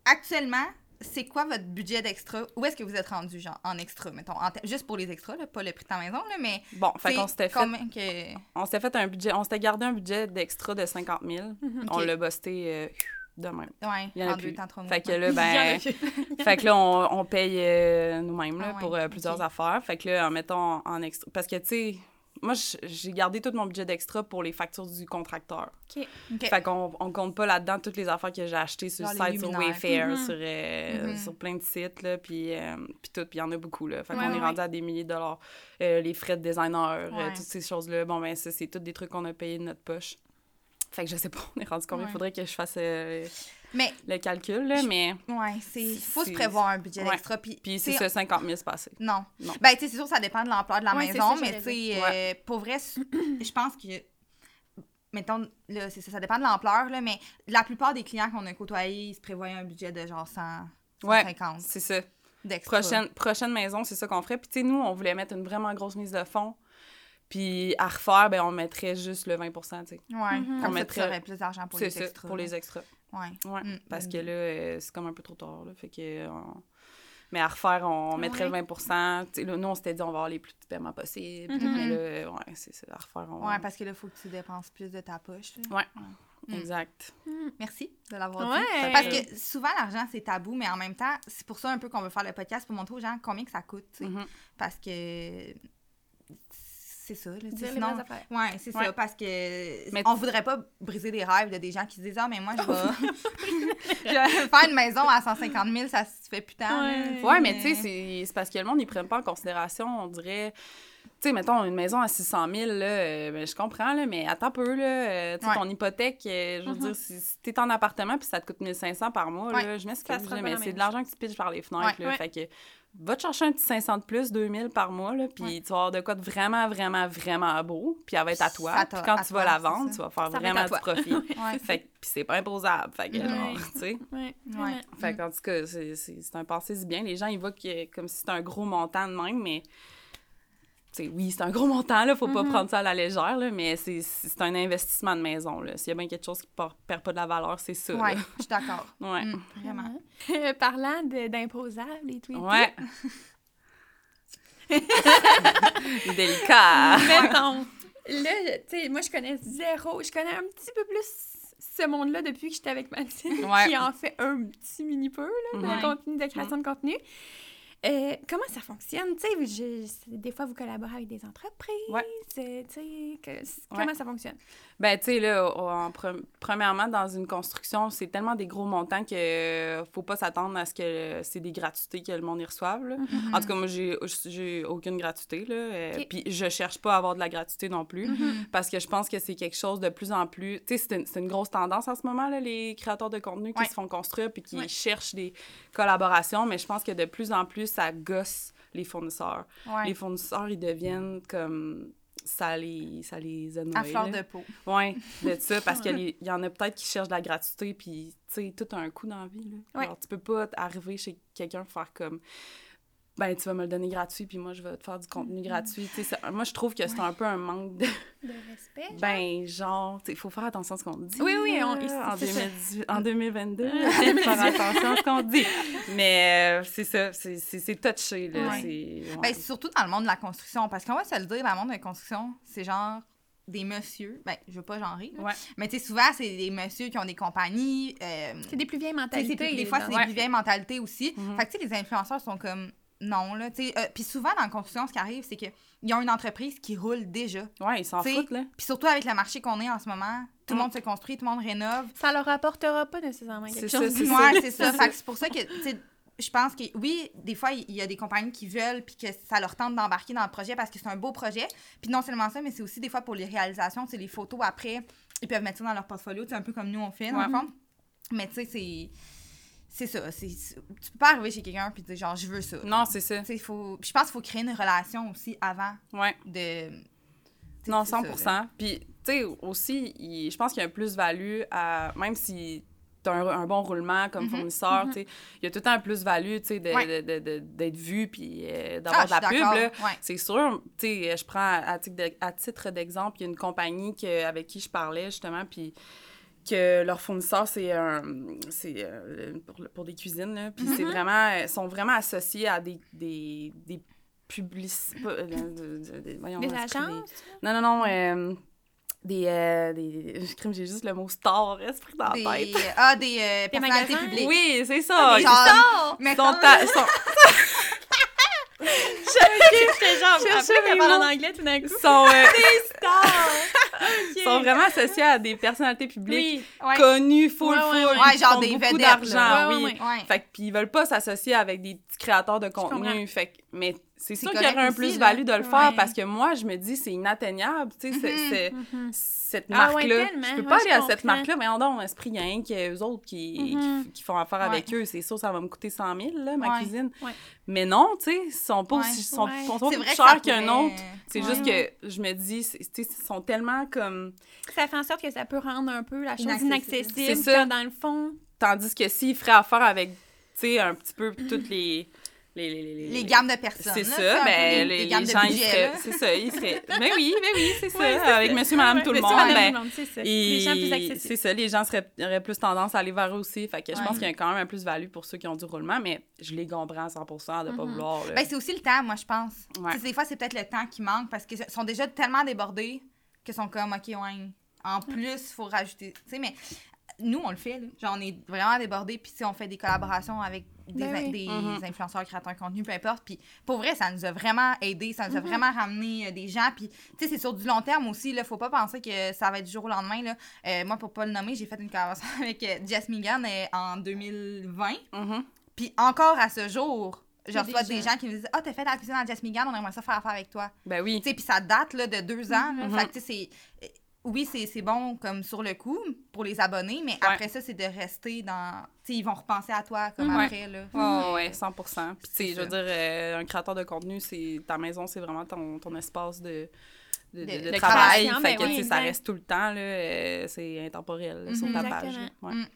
Actuellement, c'est quoi votre budget d'extra? Où est-ce que vous êtes rendu, genre, en extra, mettons? en juste pour les extras, là, pas le prix de ta maison, là, mais... Bon, fait qu'on s'était fait que... On s'était fait un budget, on s'était gardé un budget d'extra de 50 000. Mhm. On l'a busté euh, de même. Ouais, Il y en a en plus. deux temps. Fait que là, ben, fait que là, on, on paye euh, nous-mêmes Ah ouais, pour euh, plusieurs affaires. Fait que là, en mettant en extra. Parce que, tu sais, moi, j'ai gardé tout mon budget d'extra pour les factures du contracteur. OK. OK. Fait qu'on on compte pas là-dedans toutes les affaires que j'ai achetées sur le site, sur. Wayfair, Mhm. sur, euh, Mhm. sur plein de sites, là, puis, euh, puis tout, puis il y en a beaucoup, là. Fait Ouais, qu'on ouais, est rendu à des milliers de dollars. Euh, les frais de designer, Ouais. toutes ces choses-là, bon, ben ça, c'est tous des trucs qu'on a payés de notre poche. Fait que je sais pas, on est rendu combien. Il Ouais. faudrait que je fasse euh, Mais, le calcul, là, mais... ouais, c'est. Faut se prévoir un budget Ouais. extra. Puis, Puis c'est ça, 50 000, c'est passé. Non. Non. Ben, tu sais, c'est sûr, ça dépend de l'ampleur de la Ouais, maison, ça, mais tu sais, euh, pour vrai, je pense que. Mettons, là, c'est ça, ça dépend de l'ampleur, là, mais la plupart des clients qu'on a côtoyés, ils se prévoyaient un budget de genre 100, Ouais, 150 C'est ça. Prochaine, prochaine maison, c'est ça qu'on ferait. Puis, tu sais, nous, on voulait mettre une vraiment grosse mise de fond. Puis, à refaire, ben, on mettrait juste le 20 tu sais. Ouais, Mhm. comme On mettrait- tu aurais plus d'argent pour C'est les ça, extras. pour les extras. Ouais. Ouais, Mm, parce mm. que là, euh, c'est comme un peu trop tard, là. Fait que... on- Mais à refaire, on mettrait Ouais. le 20 Tu sais, là, nous, on s'était dit, on va avoir les plus petits paiements possibles. Mhm. Mais là, euh, ouais, c'est ça. À refaire, on... Ouais, parce que là, il faut que tu dépenses plus de ta poche. là. Ouais. Mm. Exact. Merci de l'avoir Ouais. dit. Parce que souvent, l'argent, c'est tabou, mais en même temps, c'est pour ça un peu qu'on veut faire le podcast pour montrer aux gens combien que ça coûte. Mhm. Parce que c'est ça. Là, Dire sinon, vraies affaires. Ouais, c'est Ouais. ça, parce que Mais- on voudrait pas briser des rêves de des gens qui se disent Ah, mais moi, je vais, je vais faire une maison à 150 000, ça se fait putain. Ouais. Ouais, mais tu sais, c'est- c'est parce que le monde, ils prennent pas en considération, on dirait. Tu sais, mettons, une maison à 600 000, là, euh, ben, je comprends, là, mais attends un peu, là. euh, tu sais, Ouais. ton hypothèque, euh, je veux Mhm. dire, si, si t'es en appartement puis ça te coûte 1500 par mois, Ouais. là, je m'excuse, mais c'est de l'argent que tu pitches par les fenêtres, Ouais. là. Ouais. Fait que va te chercher un petit 500 de plus, 2000 par mois, là, puis Ouais. tu vas avoir de quoi de vraiment, vraiment, vraiment beau, puis elle va être à toi. Puis quand tu toi, vas la vendre, ça. tu vas faire Ça vraiment du profit. Ouais. fait puis c'est pas imposable. Fait que, Ouais. genre, tu sais. Ouais, Ouais. vraiment. Fait qu'en tout cas, c'est c'est- c'est un passé si bien. Les gens, ils voient que, comme si c'était un gros montant de même, mais... oui, c'est un gros montant, là, faut pas Mhm. prendre ça à la légère, là, mais c'est- c'est un investissement de maison. là. S'il y a bien quelque chose qui par- perd pas de la valeur, c'est ça. Ouais, là. je suis d'accord. Ouais. Mm, vraiment. Euh, Parlant de- d'imposables et tout. et tout, Ouais. Délicat. Mettons, là, tu sais, moi, je connais zéro. Je connais un petit peu plus ce monde-là depuis que j'étais avec Mathilde, Ouais. qui en fait un petit mini peu, là, de Ouais. contenu, de création de contenu. Euh, comment ça fonctionne? Tu sais, des fois, vous collaborez avec des entreprises. Ouais. euh, comment ça fonctionne? Ben, tu sais, là, en pre- premièrement, dans une construction, c'est tellement des gros montants que euh, faut pas s'attendre à ce que c'est des gratuités que le monde y reçoive. là. Mhm. En tout cas, moi, j'ai aucune gratuité, là. euh. Puis je cherche pas à avoir de la gratuité non plus. Mhm. Parce que je pense que c'est quelque chose de plus en plus. Tu sais, c'est une, grosse tendance en ce moment, là, les créateurs de contenu qui Ouais. se font construire puis qui cherchent des collaborations. Mais je pense que de plus en plus, ça gosse les fournisseurs. Ouais. Les fournisseurs, ils deviennent comme. Ça les, ça les annoie. À fleur là. de peau. Ouais, de ça, parce qu'il y en a peut-être qui cherchent de la gratuité, puis, tu sais, tout a un coût dans la vie, là. Ouais. Genre, tu peux pas arriver chez quelqu'un faire comme, ben, tu vas me le donner gratuit, puis moi, je vais te faire du contenu gratuit. Tu sais, ça- moi, je trouve que c'est un peu un manque de... De respect? Ben, genre, tu sais, il faut faire attention à ce qu'on dit. Oui, oui, on- en, c'est ça. 2018 en 2022, faut faire attention à ce qu'on dit. Mais euh, c'est ça, c'est- touché, là. Ouais. c'est- ouais. Ben, surtout dans le monde de la construction, parce qu'on va se le dire, dans le monde de la construction, c'est genre des messieurs, ben, je veux pas genrer, Ouais. mais tu sais, souvent, c'est des messieurs qui ont des compagnies, euh, C'est des plus vieilles mentalités. plus- des fois, c'est des Ouais. plus vieilles mentalités aussi. Mhm. Fait que, tu sais, les influenceurs sont comme, non, là, tu sais, euh, puis souvent, dans la construction, ce qui arrive, c'est qu'ils ont une entreprise qui roule déjà. Ouais, ils s'en foutent, là. Puis surtout avec le marché qu'on est en ce moment, tout le Mm. monde se construit, tout le monde rénove. Ça leur apportera pas nécessairement quelque C'est chose. ça, c'est Ouais, ça. c'est ça. Fait que c'est pour ça que, tu sais, je pense que oui, des fois, il y a des compagnies qui veulent puis que ça leur tente d'embarquer dans le projet parce que c'est un beau projet. Puis non seulement ça, mais c'est aussi des fois pour les réalisations, c'est les photos après, ils peuvent mettre ça dans leur portfolio, c'est un peu comme nous on fait, dans le fond. Mais tu sais, c'est. C'est ça. c'est- Tu peux pas arriver chez quelqu'un puis dire genre, je veux ça. Non, c'est ça. Faut... je pense qu'il faut créer une relation aussi avant Ouais. de. Non, c'est 100 ça. Puis, tu sais, aussi, il- je pense qu'il y a un plus-value à. Même si tu as un, un bon roulement comme Mhm, fournisseur, mhm. tu sais, il y a tout le temps un plus-value, tu sais, de- Ouais. de- d'être vu puis euh, Ah, d'avoir de la pub, là. Ouais. C'est sûr, tu sais, je prends à, à titre d'exemple, il y a une compagnie que, avec qui je parlais justement, puis que leur fournisseur, c'est un. C'est euh, pour, pour des cuisines, là. Puis c'est Mhm. vraiment. Ils sont vraiment associés à des. des, des publici- pas, euh, de- de- de- voyons, Des non, non, non. euh, des, euh, des. Je crime, j'ai juste le mot star, esprit dans la Des, tête. ah, des euh, personnalités magasins? publiques. Oui, c'est ça. Ah, des sont sont- J'étais genre, après, qu'elle parle en anglais tout d'un coup. sont, euh, Ok. sont vraiment associés à des personnalités publiques Oui. Ouais. connues, full, Ouais, ouais, full. ouais. qui genre font des beaucoup vedettes, d'argent, oui. ouais, Ouais. Fait que, puis ils veulent pas s'associer avec des petits créateurs de contenu. Fait que, mais, c'est sûr qu'il y aurait un plus-value de le faire Ouais. parce que moi, je me dis, c'est inatteignable, tu sais, c'est- Mhm. c'est- Mhm. cette Ah ouais, marque-là. tellement. je peux Ouais, pas aller à cette marque-là, mais non, esprit, il y a rien qu'eux autres qui, Mhm. qui, qui font affaire avec eux. C'est sûr, ça va me coûter 100 000, là, ma Ouais. cuisine. Ouais. Mais non, tu sais, ils sont pas Ouais. aussi, sont, Ouais. sont pas plus chers qu'un pourrait- autre. C'est Ouais. juste que je me dis, tu sais, ils sont tellement comme... Ça fait en sorte que ça peut rendre un peu la chose Inaccessible. ça. Dans le fond, Tandis que s'ils feraient affaire avec, tu sais, un petit peu toutes les... Les, les, les, Les gammes de personnes. C'est ça, ben, les, les, les gammes les de gens. C'est ça, ils seraient... Ben oui, ben oui, c'est ça. C'est avec ça. monsieur, madame, Ouais, tout le monde, ben, tout le monde, c'est ça. Et Les gens plus c'est accessibles. ça, les gens seraient, auraient plus tendance à aller vers eux aussi. Fait que je Ouais. pense qu'il y a quand même un plus-value pour ceux qui ont du roulement, mais je les comprends à 100% de pas Mhm. vouloir. là. Ben, c'est aussi le temps, moi, je pense. Ouais. Des fois, c'est peut-être le temps qui manque parce qu'ils sont déjà tellement débordés qu'ils sont comme, OK, ouais. En plus, il faut rajouter. Tu sais, mais nous, on le fait, là. Genre, on est vraiment débordés, puis si on fait des collaborations avec des, Ben oui. des Mhm. influenceurs, créateurs de contenu, peu importe. Puis pour vrai, ça nous a vraiment aidé, ça nous a Mhm. vraiment ramené euh, des gens. Puis, tu sais, c'est sur du long terme aussi, là. Faut pas penser que ça va être du jour au lendemain, là. Euh, moi, pour pas le nommer, j'ai fait une collaboration avec euh, Jess Megan euh, en 2020. Mhm. Puis encore à ce jour, je reçois des des gens. gens qui me disent Ah, t'as fait la cuisine à Jess Megan, on aimerait ça faire affaire avec toi. Ben oui. Tu sais, puis ça date là, de deux ans. là. Mhm. Fait que, tu sais, c'est. Oui, c'est bon comme sur le coup pour les abonnés, mais après ça, c'est de rester dans. Tu ils vont repenser à toi comme Mhm. après. Là. Ouais, ouais, 100 Puis, tu sais, je veux dire, euh, un créateur de contenu, c'est ta maison, c'est vraiment ton, ton espace de, de, de- De- de de travail. Fait que, oui, ça reste tout le temps, là. euh, c'est intemporel là, sur Mhm. ta page. Ouais. Mm.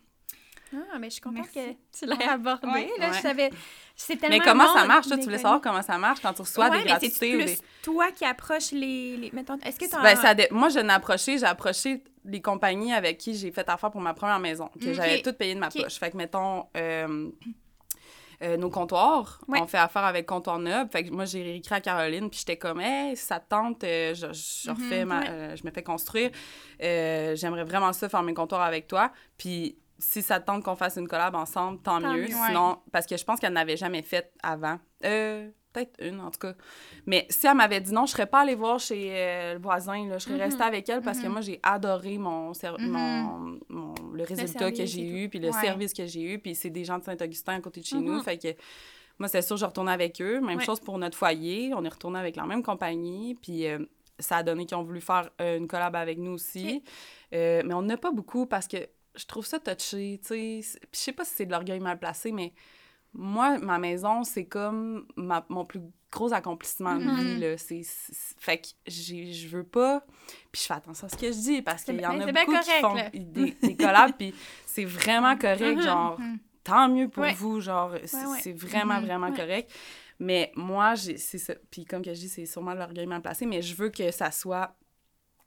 Ah, mais je suis contente Merci. que tu l'aies abordé. Ouais. Là, Ouais. je savais. C'est tellement Mais comment ça marche? Toi, tu voulais savoir comment ça marche quand tu reçois ouais, des mais c'est gratuités ou plus des... toi qui approches les. les... Mettons, est-ce que tu Ben, ça dé- Moi, je n'ai approché, j'ai approché les compagnies avec qui j'ai fait affaire pour ma première maison, que j'avais tout payé de ma poche. Fait que, mettons, euh, euh, nos comptoirs, Ouais. on fait affaire avec Comptoir Noble. Fait que moi, j'ai écrit à Caroline, puis j'étais comme, hey, ça te tente, euh, je, je refais ma- ouais. euh, je me fais construire. Euh, J'aimerais vraiment ça, faire mes comptoirs avec toi. Puis si ça te tente qu'on fasse une collab ensemble, tant, Tant mieux. mieux. Sinon, parce que je pense qu'elle n'avait jamais fait avant. Euh, Peut-être une, en tout cas. Mais si elle m'avait dit non, je serais pas allée voir chez euh, le voisin. Là. Je serais Mhm. restée avec elle parce que Mhm. moi, j'ai adoré mon, Mhm. mon, mon- le résultat que j'ai eu, puis le Ouais. service que j'ai eu. Puis c'est des gens de Saint-Augustin à côté de chez Mhm. nous. Fait que moi, c'est sûr, je retournais avec eux. Même Ouais. chose pour notre foyer. On est retourné avec la même compagnie. Puis euh, ça a donné qu'ils ont voulu faire euh, une collab avec nous aussi. Mais on n'a pas beaucoup parce que je trouve ça touché, tu sais. Je sais pas si c'est de l'orgueil mal placé, mais moi, ma maison, c'est comme ma- mon plus gros accomplissement de vie, là. C'est, fait que je veux pas... Puis je fais attention à ce que je dis, parce qu'il y en a beaucoup qui font là. des, des collabs, puis c'est vraiment correct, Mhm. genre, tant mieux pour Ouais. vous, genre, c'est, ouais. vraiment, vraiment correct. Mais moi, j'ai, c'est ça. Puis comme que je dis, c'est sûrement de l'orgueil mal placé, mais je veux que ça soit...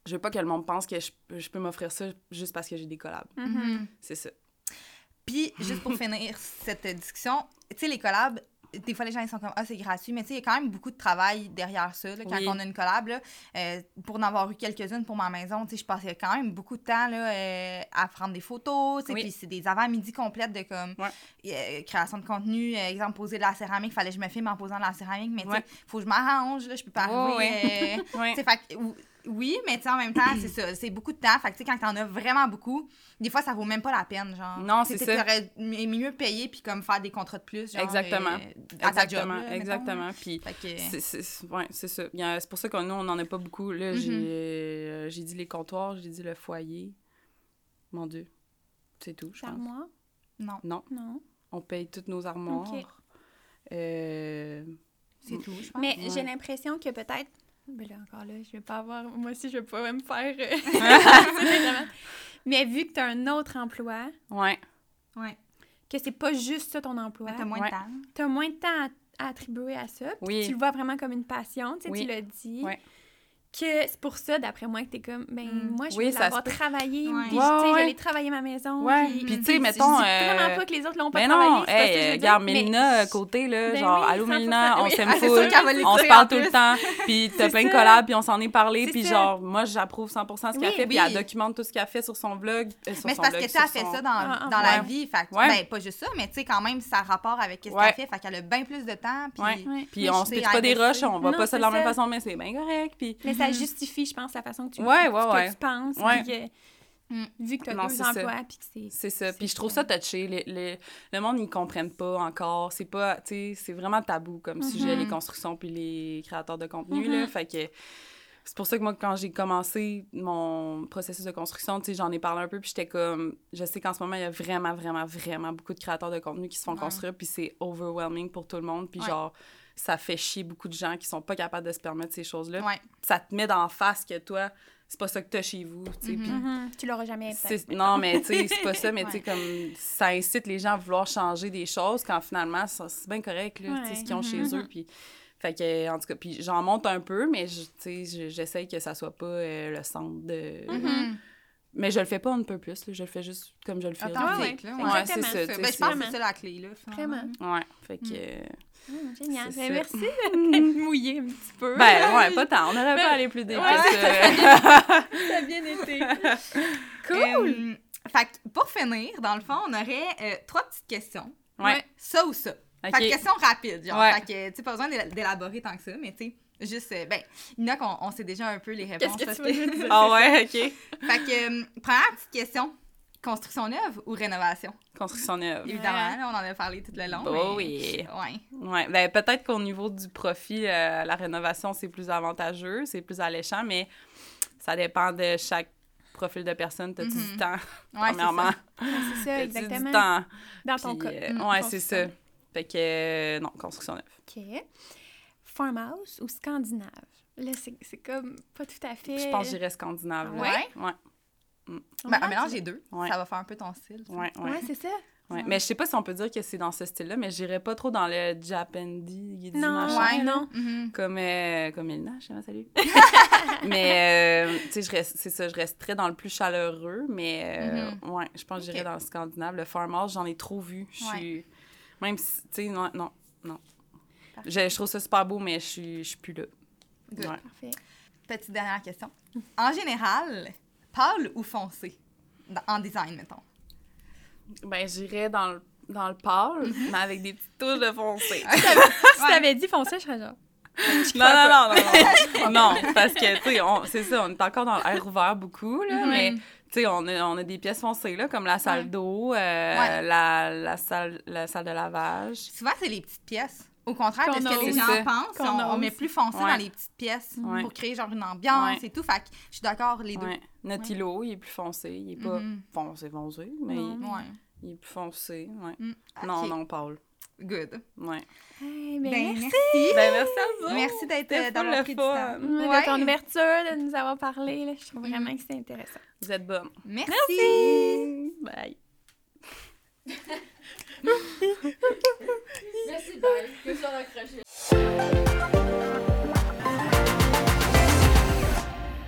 Je veux pas que le monde pense que je, peux- je peux m'offrir ça juste parce que j'ai des collabs. Mhm. Mhm. C'est ça. Puis, juste pour finir cette discussion, tu sais, les collabs, des fois, les gens, ils sont comme, ah, c'est gratuit, mais tu sais, il y a quand même beaucoup de travail derrière ça, là, quand Oui. on a une collab, là. Euh, pour en avoir eu quelques-unes pour ma maison, tu sais, je passais quand même beaucoup de temps, là, euh, à prendre des photos, tu sais, Oui. puis c'est des avant-midi complètes de, comme, Ouais. euh, création de contenu, euh, exemple, poser de la céramique, fallait que je me filme en posant de la céramique, mais tu sais, Ouais. faut que je m'arrange, là, je peux pas Ouais, arriver, euh, Ouais. tu sais, fait que, ou- oui, mais tu sais, en même temps, c'est ça, c'est beaucoup de temps. Fait que, tu sais, quand t'en as vraiment beaucoup, des fois, ça vaut même pas la peine, genre. Non, c'est ça. T'aurais mi- mieux payé puis comme faire des contrats de plus, genre. Exactement. euh, à ta job, Exactement, là, exactement. Puis Fait que... c'est- c'est ouais, c'est ça. C'est pour ça que nous, on n'en a pas beaucoup. Là, Mhm. j'ai euh, j'ai dit les comptoirs, j'ai dit le foyer. Mon Dieu. C'est tout, je pense. Non, Non, Non. on paye toutes nos armoires. Euh, c'est tout, je pense. Mais ouais. j'ai l'impression que peut-être. Ben là, encore là, je vais pas avoir. Moi aussi, je vais pas me faire. euh. Mais vu que tu as un autre emploi, ouais. Ouais. que c'est pas juste ça ton emploi, Mais t'as moins Ouais. de temps. tu as moins de temps à, à attribuer à ça. puis Oui. Tu le vois vraiment comme une passion, tu sais, Oui. tu l'as dit. Ouais. Que c'est pour ça, d'après moi, que t'es comme, ben, Mm. moi, je Oui, veux ça l'avoir travaillé, Ouais. puis, Ouais, tu sais, ouais. j'allais travailler ma maison. Ouais. Puis, Puis, tu sais, mettons, Je dis euh, vraiment pas que les autres l'ont pas Ben travaillé, non, hey, veux regarde, mais- Mélina à côté, là, Ben genre, oui, allô 100%, Mélina, on oui. s'aime Ah, c'est full, sûr qu'elle va on se parle tout le temps, puis t'as plein de collabs, puis on s'en est parlé, puis genre, moi, j'approuve 100% ce qu'elle Oui, fait, puis oui. elle documente tout ce qu'elle fait sur son vlog, euh, Mais c'est parce que tu as fait ça dans, Ah, dans la vie. Fait ben, pas juste ça, mais tu sais, quand même, ça a rapport avec ce qu'elle fait. Fait qu'elle a bien plus de temps. Puis... Puis Mais on se pas des roches, on voit Non, pas ça de la même façon, mais c'est bien correct, puis... Ça justifie, je pense, la façon que tu, Ouais, ouais, que ouais. tu penses. Ouais. puis Mm. Vu que tu as Non, deux emplois, puis que c'est... C'est ça. Puis je trouve ça. touché. Le, le, le monde, ils comprennent pas encore. C'est pas, tu sais, c'est vraiment tabou comme sujet, Mhm. les constructions puis les créateurs de contenu, là. Fait que c'est pour ça que moi, quand j'ai commencé mon processus de construction, tu sais, j'en ai parlé un peu, puis j'étais comme, je sais qu'en ce moment, il y a vraiment, vraiment, vraiment beaucoup de créateurs de contenu qui se font Ouais. construire, puis c'est overwhelming pour tout le monde. Puis Ouais. genre, ça fait chier beaucoup de gens qui sont pas capables de se permettre ces choses-là. Ouais. Ça te met d'en face que toi, c'est pas ça que t'as chez vous, tu sais. Mhm. puis Mhm. Tu l'auras jamais, Non, mais tu sais, c'est pas ça, mais Ouais. tu sais, comme ça incite les gens à vouloir changer des choses quand finalement, c'est bien correct, là, Ouais. ce qu'ils ont chez Mhm. eux. Puis, fait que, en tout cas, puis j'en monte un peu, mais j'essaye que ça soit pas euh, le centre de. Mais je le fais pas un peu plus, là, je le fais juste comme je le fais. Ah, Authentique, ouais. là. Ouais, Ouais. c'est ça. Ben, je pense que c'est ça la clé, là. Vraiment. Ouais, fait que. euh, Hum, génial. C'est Ben, merci d'être mouillée un petit peu. Ben, ouais, pas tant. On aurait Ben, pas aller plus deep ouais, ça. Ça a bien été. Cool! Euh, fait que pour finir, dans le fond, on aurait euh, trois petites questions. Ouais. Ça ou ça. Ok. Fait que question rapide, genre. Ouais. Fait que, tu sais, pas besoin d'éla- d'élaborer tant que ça, mais tu sais, juste, euh, ben, il y en a qu'on on sait déjà un peu les réponses. Qu'est-ce que tu veux dire? Ah ouais, OK. Fait que, euh, première petite question. Construction neuve ou rénovation? Construction neuve. Évidemment, là, on en a parlé tout le long. Oh mais- oui. Ouais. Ouais, ben peut-être qu'au niveau du profit, euh, la rénovation, c'est plus avantageux, c'est plus alléchant, mais ça dépend de chaque profil de personne. T'as-tu Mhm. du temps, Ouais, c'est premièrement? c'est ça, exactement. du temps? Dans ton cas. euh, Mm, ouais, c'est ça. Fait que, euh, non, construction neuve. OK. Farmhouse ou scandinave? Là, c'est c'est comme pas tout à fait... Je pense que j'irais scandinave. là. Ouais? Ouais, Ben, un mélange des deux. Ouais. Ça va faire un peu ton style. sais. ouais, ouais. Ouais, c'est ça. ouais. Mais je sais pas si on peut dire que c'est dans ce style-là, mais j'irais pas trop dans le Japandi, Non, machin, ouais, non. Mhm. Comme, euh, comme Elna, je sais pas, salut. mais, euh, tu sais, je reste- c'est ça, je resterais dans le plus chaleureux, mais euh, ouais, je pense que j'irais dans le scandinave. Le farmhouse, j'en ai trop vu. Je suis. Même si, tu sais, non, non, non. Je, je trouve ça super beau, mais je suis, je suis plus là. Good. Ouais. Parfait. Petite dernière question. En général, pâle ou foncé? Dans- en design, mettons. Ben, j'irais dans le, dans le pâle, mais avec des petites touches de foncé. Si t'avais dit foncé, je serais genre... Non, non, non, non, non. non, parce que, tu sais, on- c'est ça, on est encore dans l'air ouvert beaucoup, là, Mhm. mais, tu sais, on a, on a des pièces foncées, là, comme la salle Ouais. d'eau, euh, Ouais. la, la, salle, la salle de lavage. Souvent, c'est les petites pièces. Au contraire Qu'on de ce que les gens pensent, Qu'on on, on met plus foncé Ouais. dans les petites pièces Ouais. pour créer genre une ambiance Ouais. et tout. Fait que je suis d'accord, les deux. Ouais. Notre îlot, il est plus foncé, il est pas Mhm. foncé, foncé, mais Non. il, Ouais. il est plus foncé, ouais. Mm. Non, non, Paul. Good. Ouais. Hey, ben, Ben, merci. merci. Ben, merci à vous. Merci d'être euh, d'avoir le pris du temps. De ton ouverture, de nous avoir parlé, là, je trouve vraiment que c'est intéressant. Vous êtes bonne. Merci. Bye. Merci, bye. Que ça raccroché.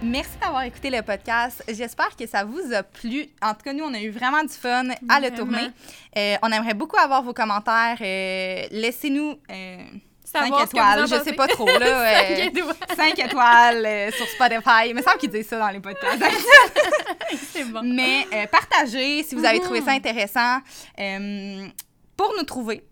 Merci d'avoir écouté le podcast. J'espère que ça vous a plu. En tout cas, nous, on a eu vraiment du fun à le Vraiment. tourner. Euh, on aimerait beaucoup avoir vos commentaires. Euh, Laissez-nous euh, 5 Savoir ce que étoiles. Je sais pas trop, là. Cinq euh, étoiles. 5 étoiles euh, sur Spotify. Il me semble qu'ils disent ça dans les podcasts. C'est bon. Mais euh, partagez si vous avez trouvé ça intéressant. Euh, pour nous trouver,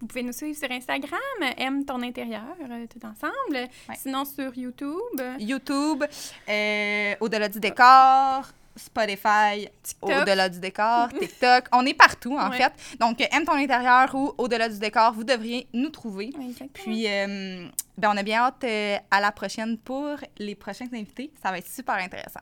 Vous pouvez nous suivre sur Instagram, aime ton intérieur, euh, tout ensemble. Sinon sur YouTube, YouTube, euh, Au-delà du décor, Spotify. Au-delà du décor, TikTok. On est partout, en Ouais. fait. Donc, euh, aime ton intérieur ou Au-delà du décor, vous devriez nous trouver. Exactement. Puis, euh, ben, on a bien hâte euh, à la prochaine pour les prochains invités. Ça va être super intéressant.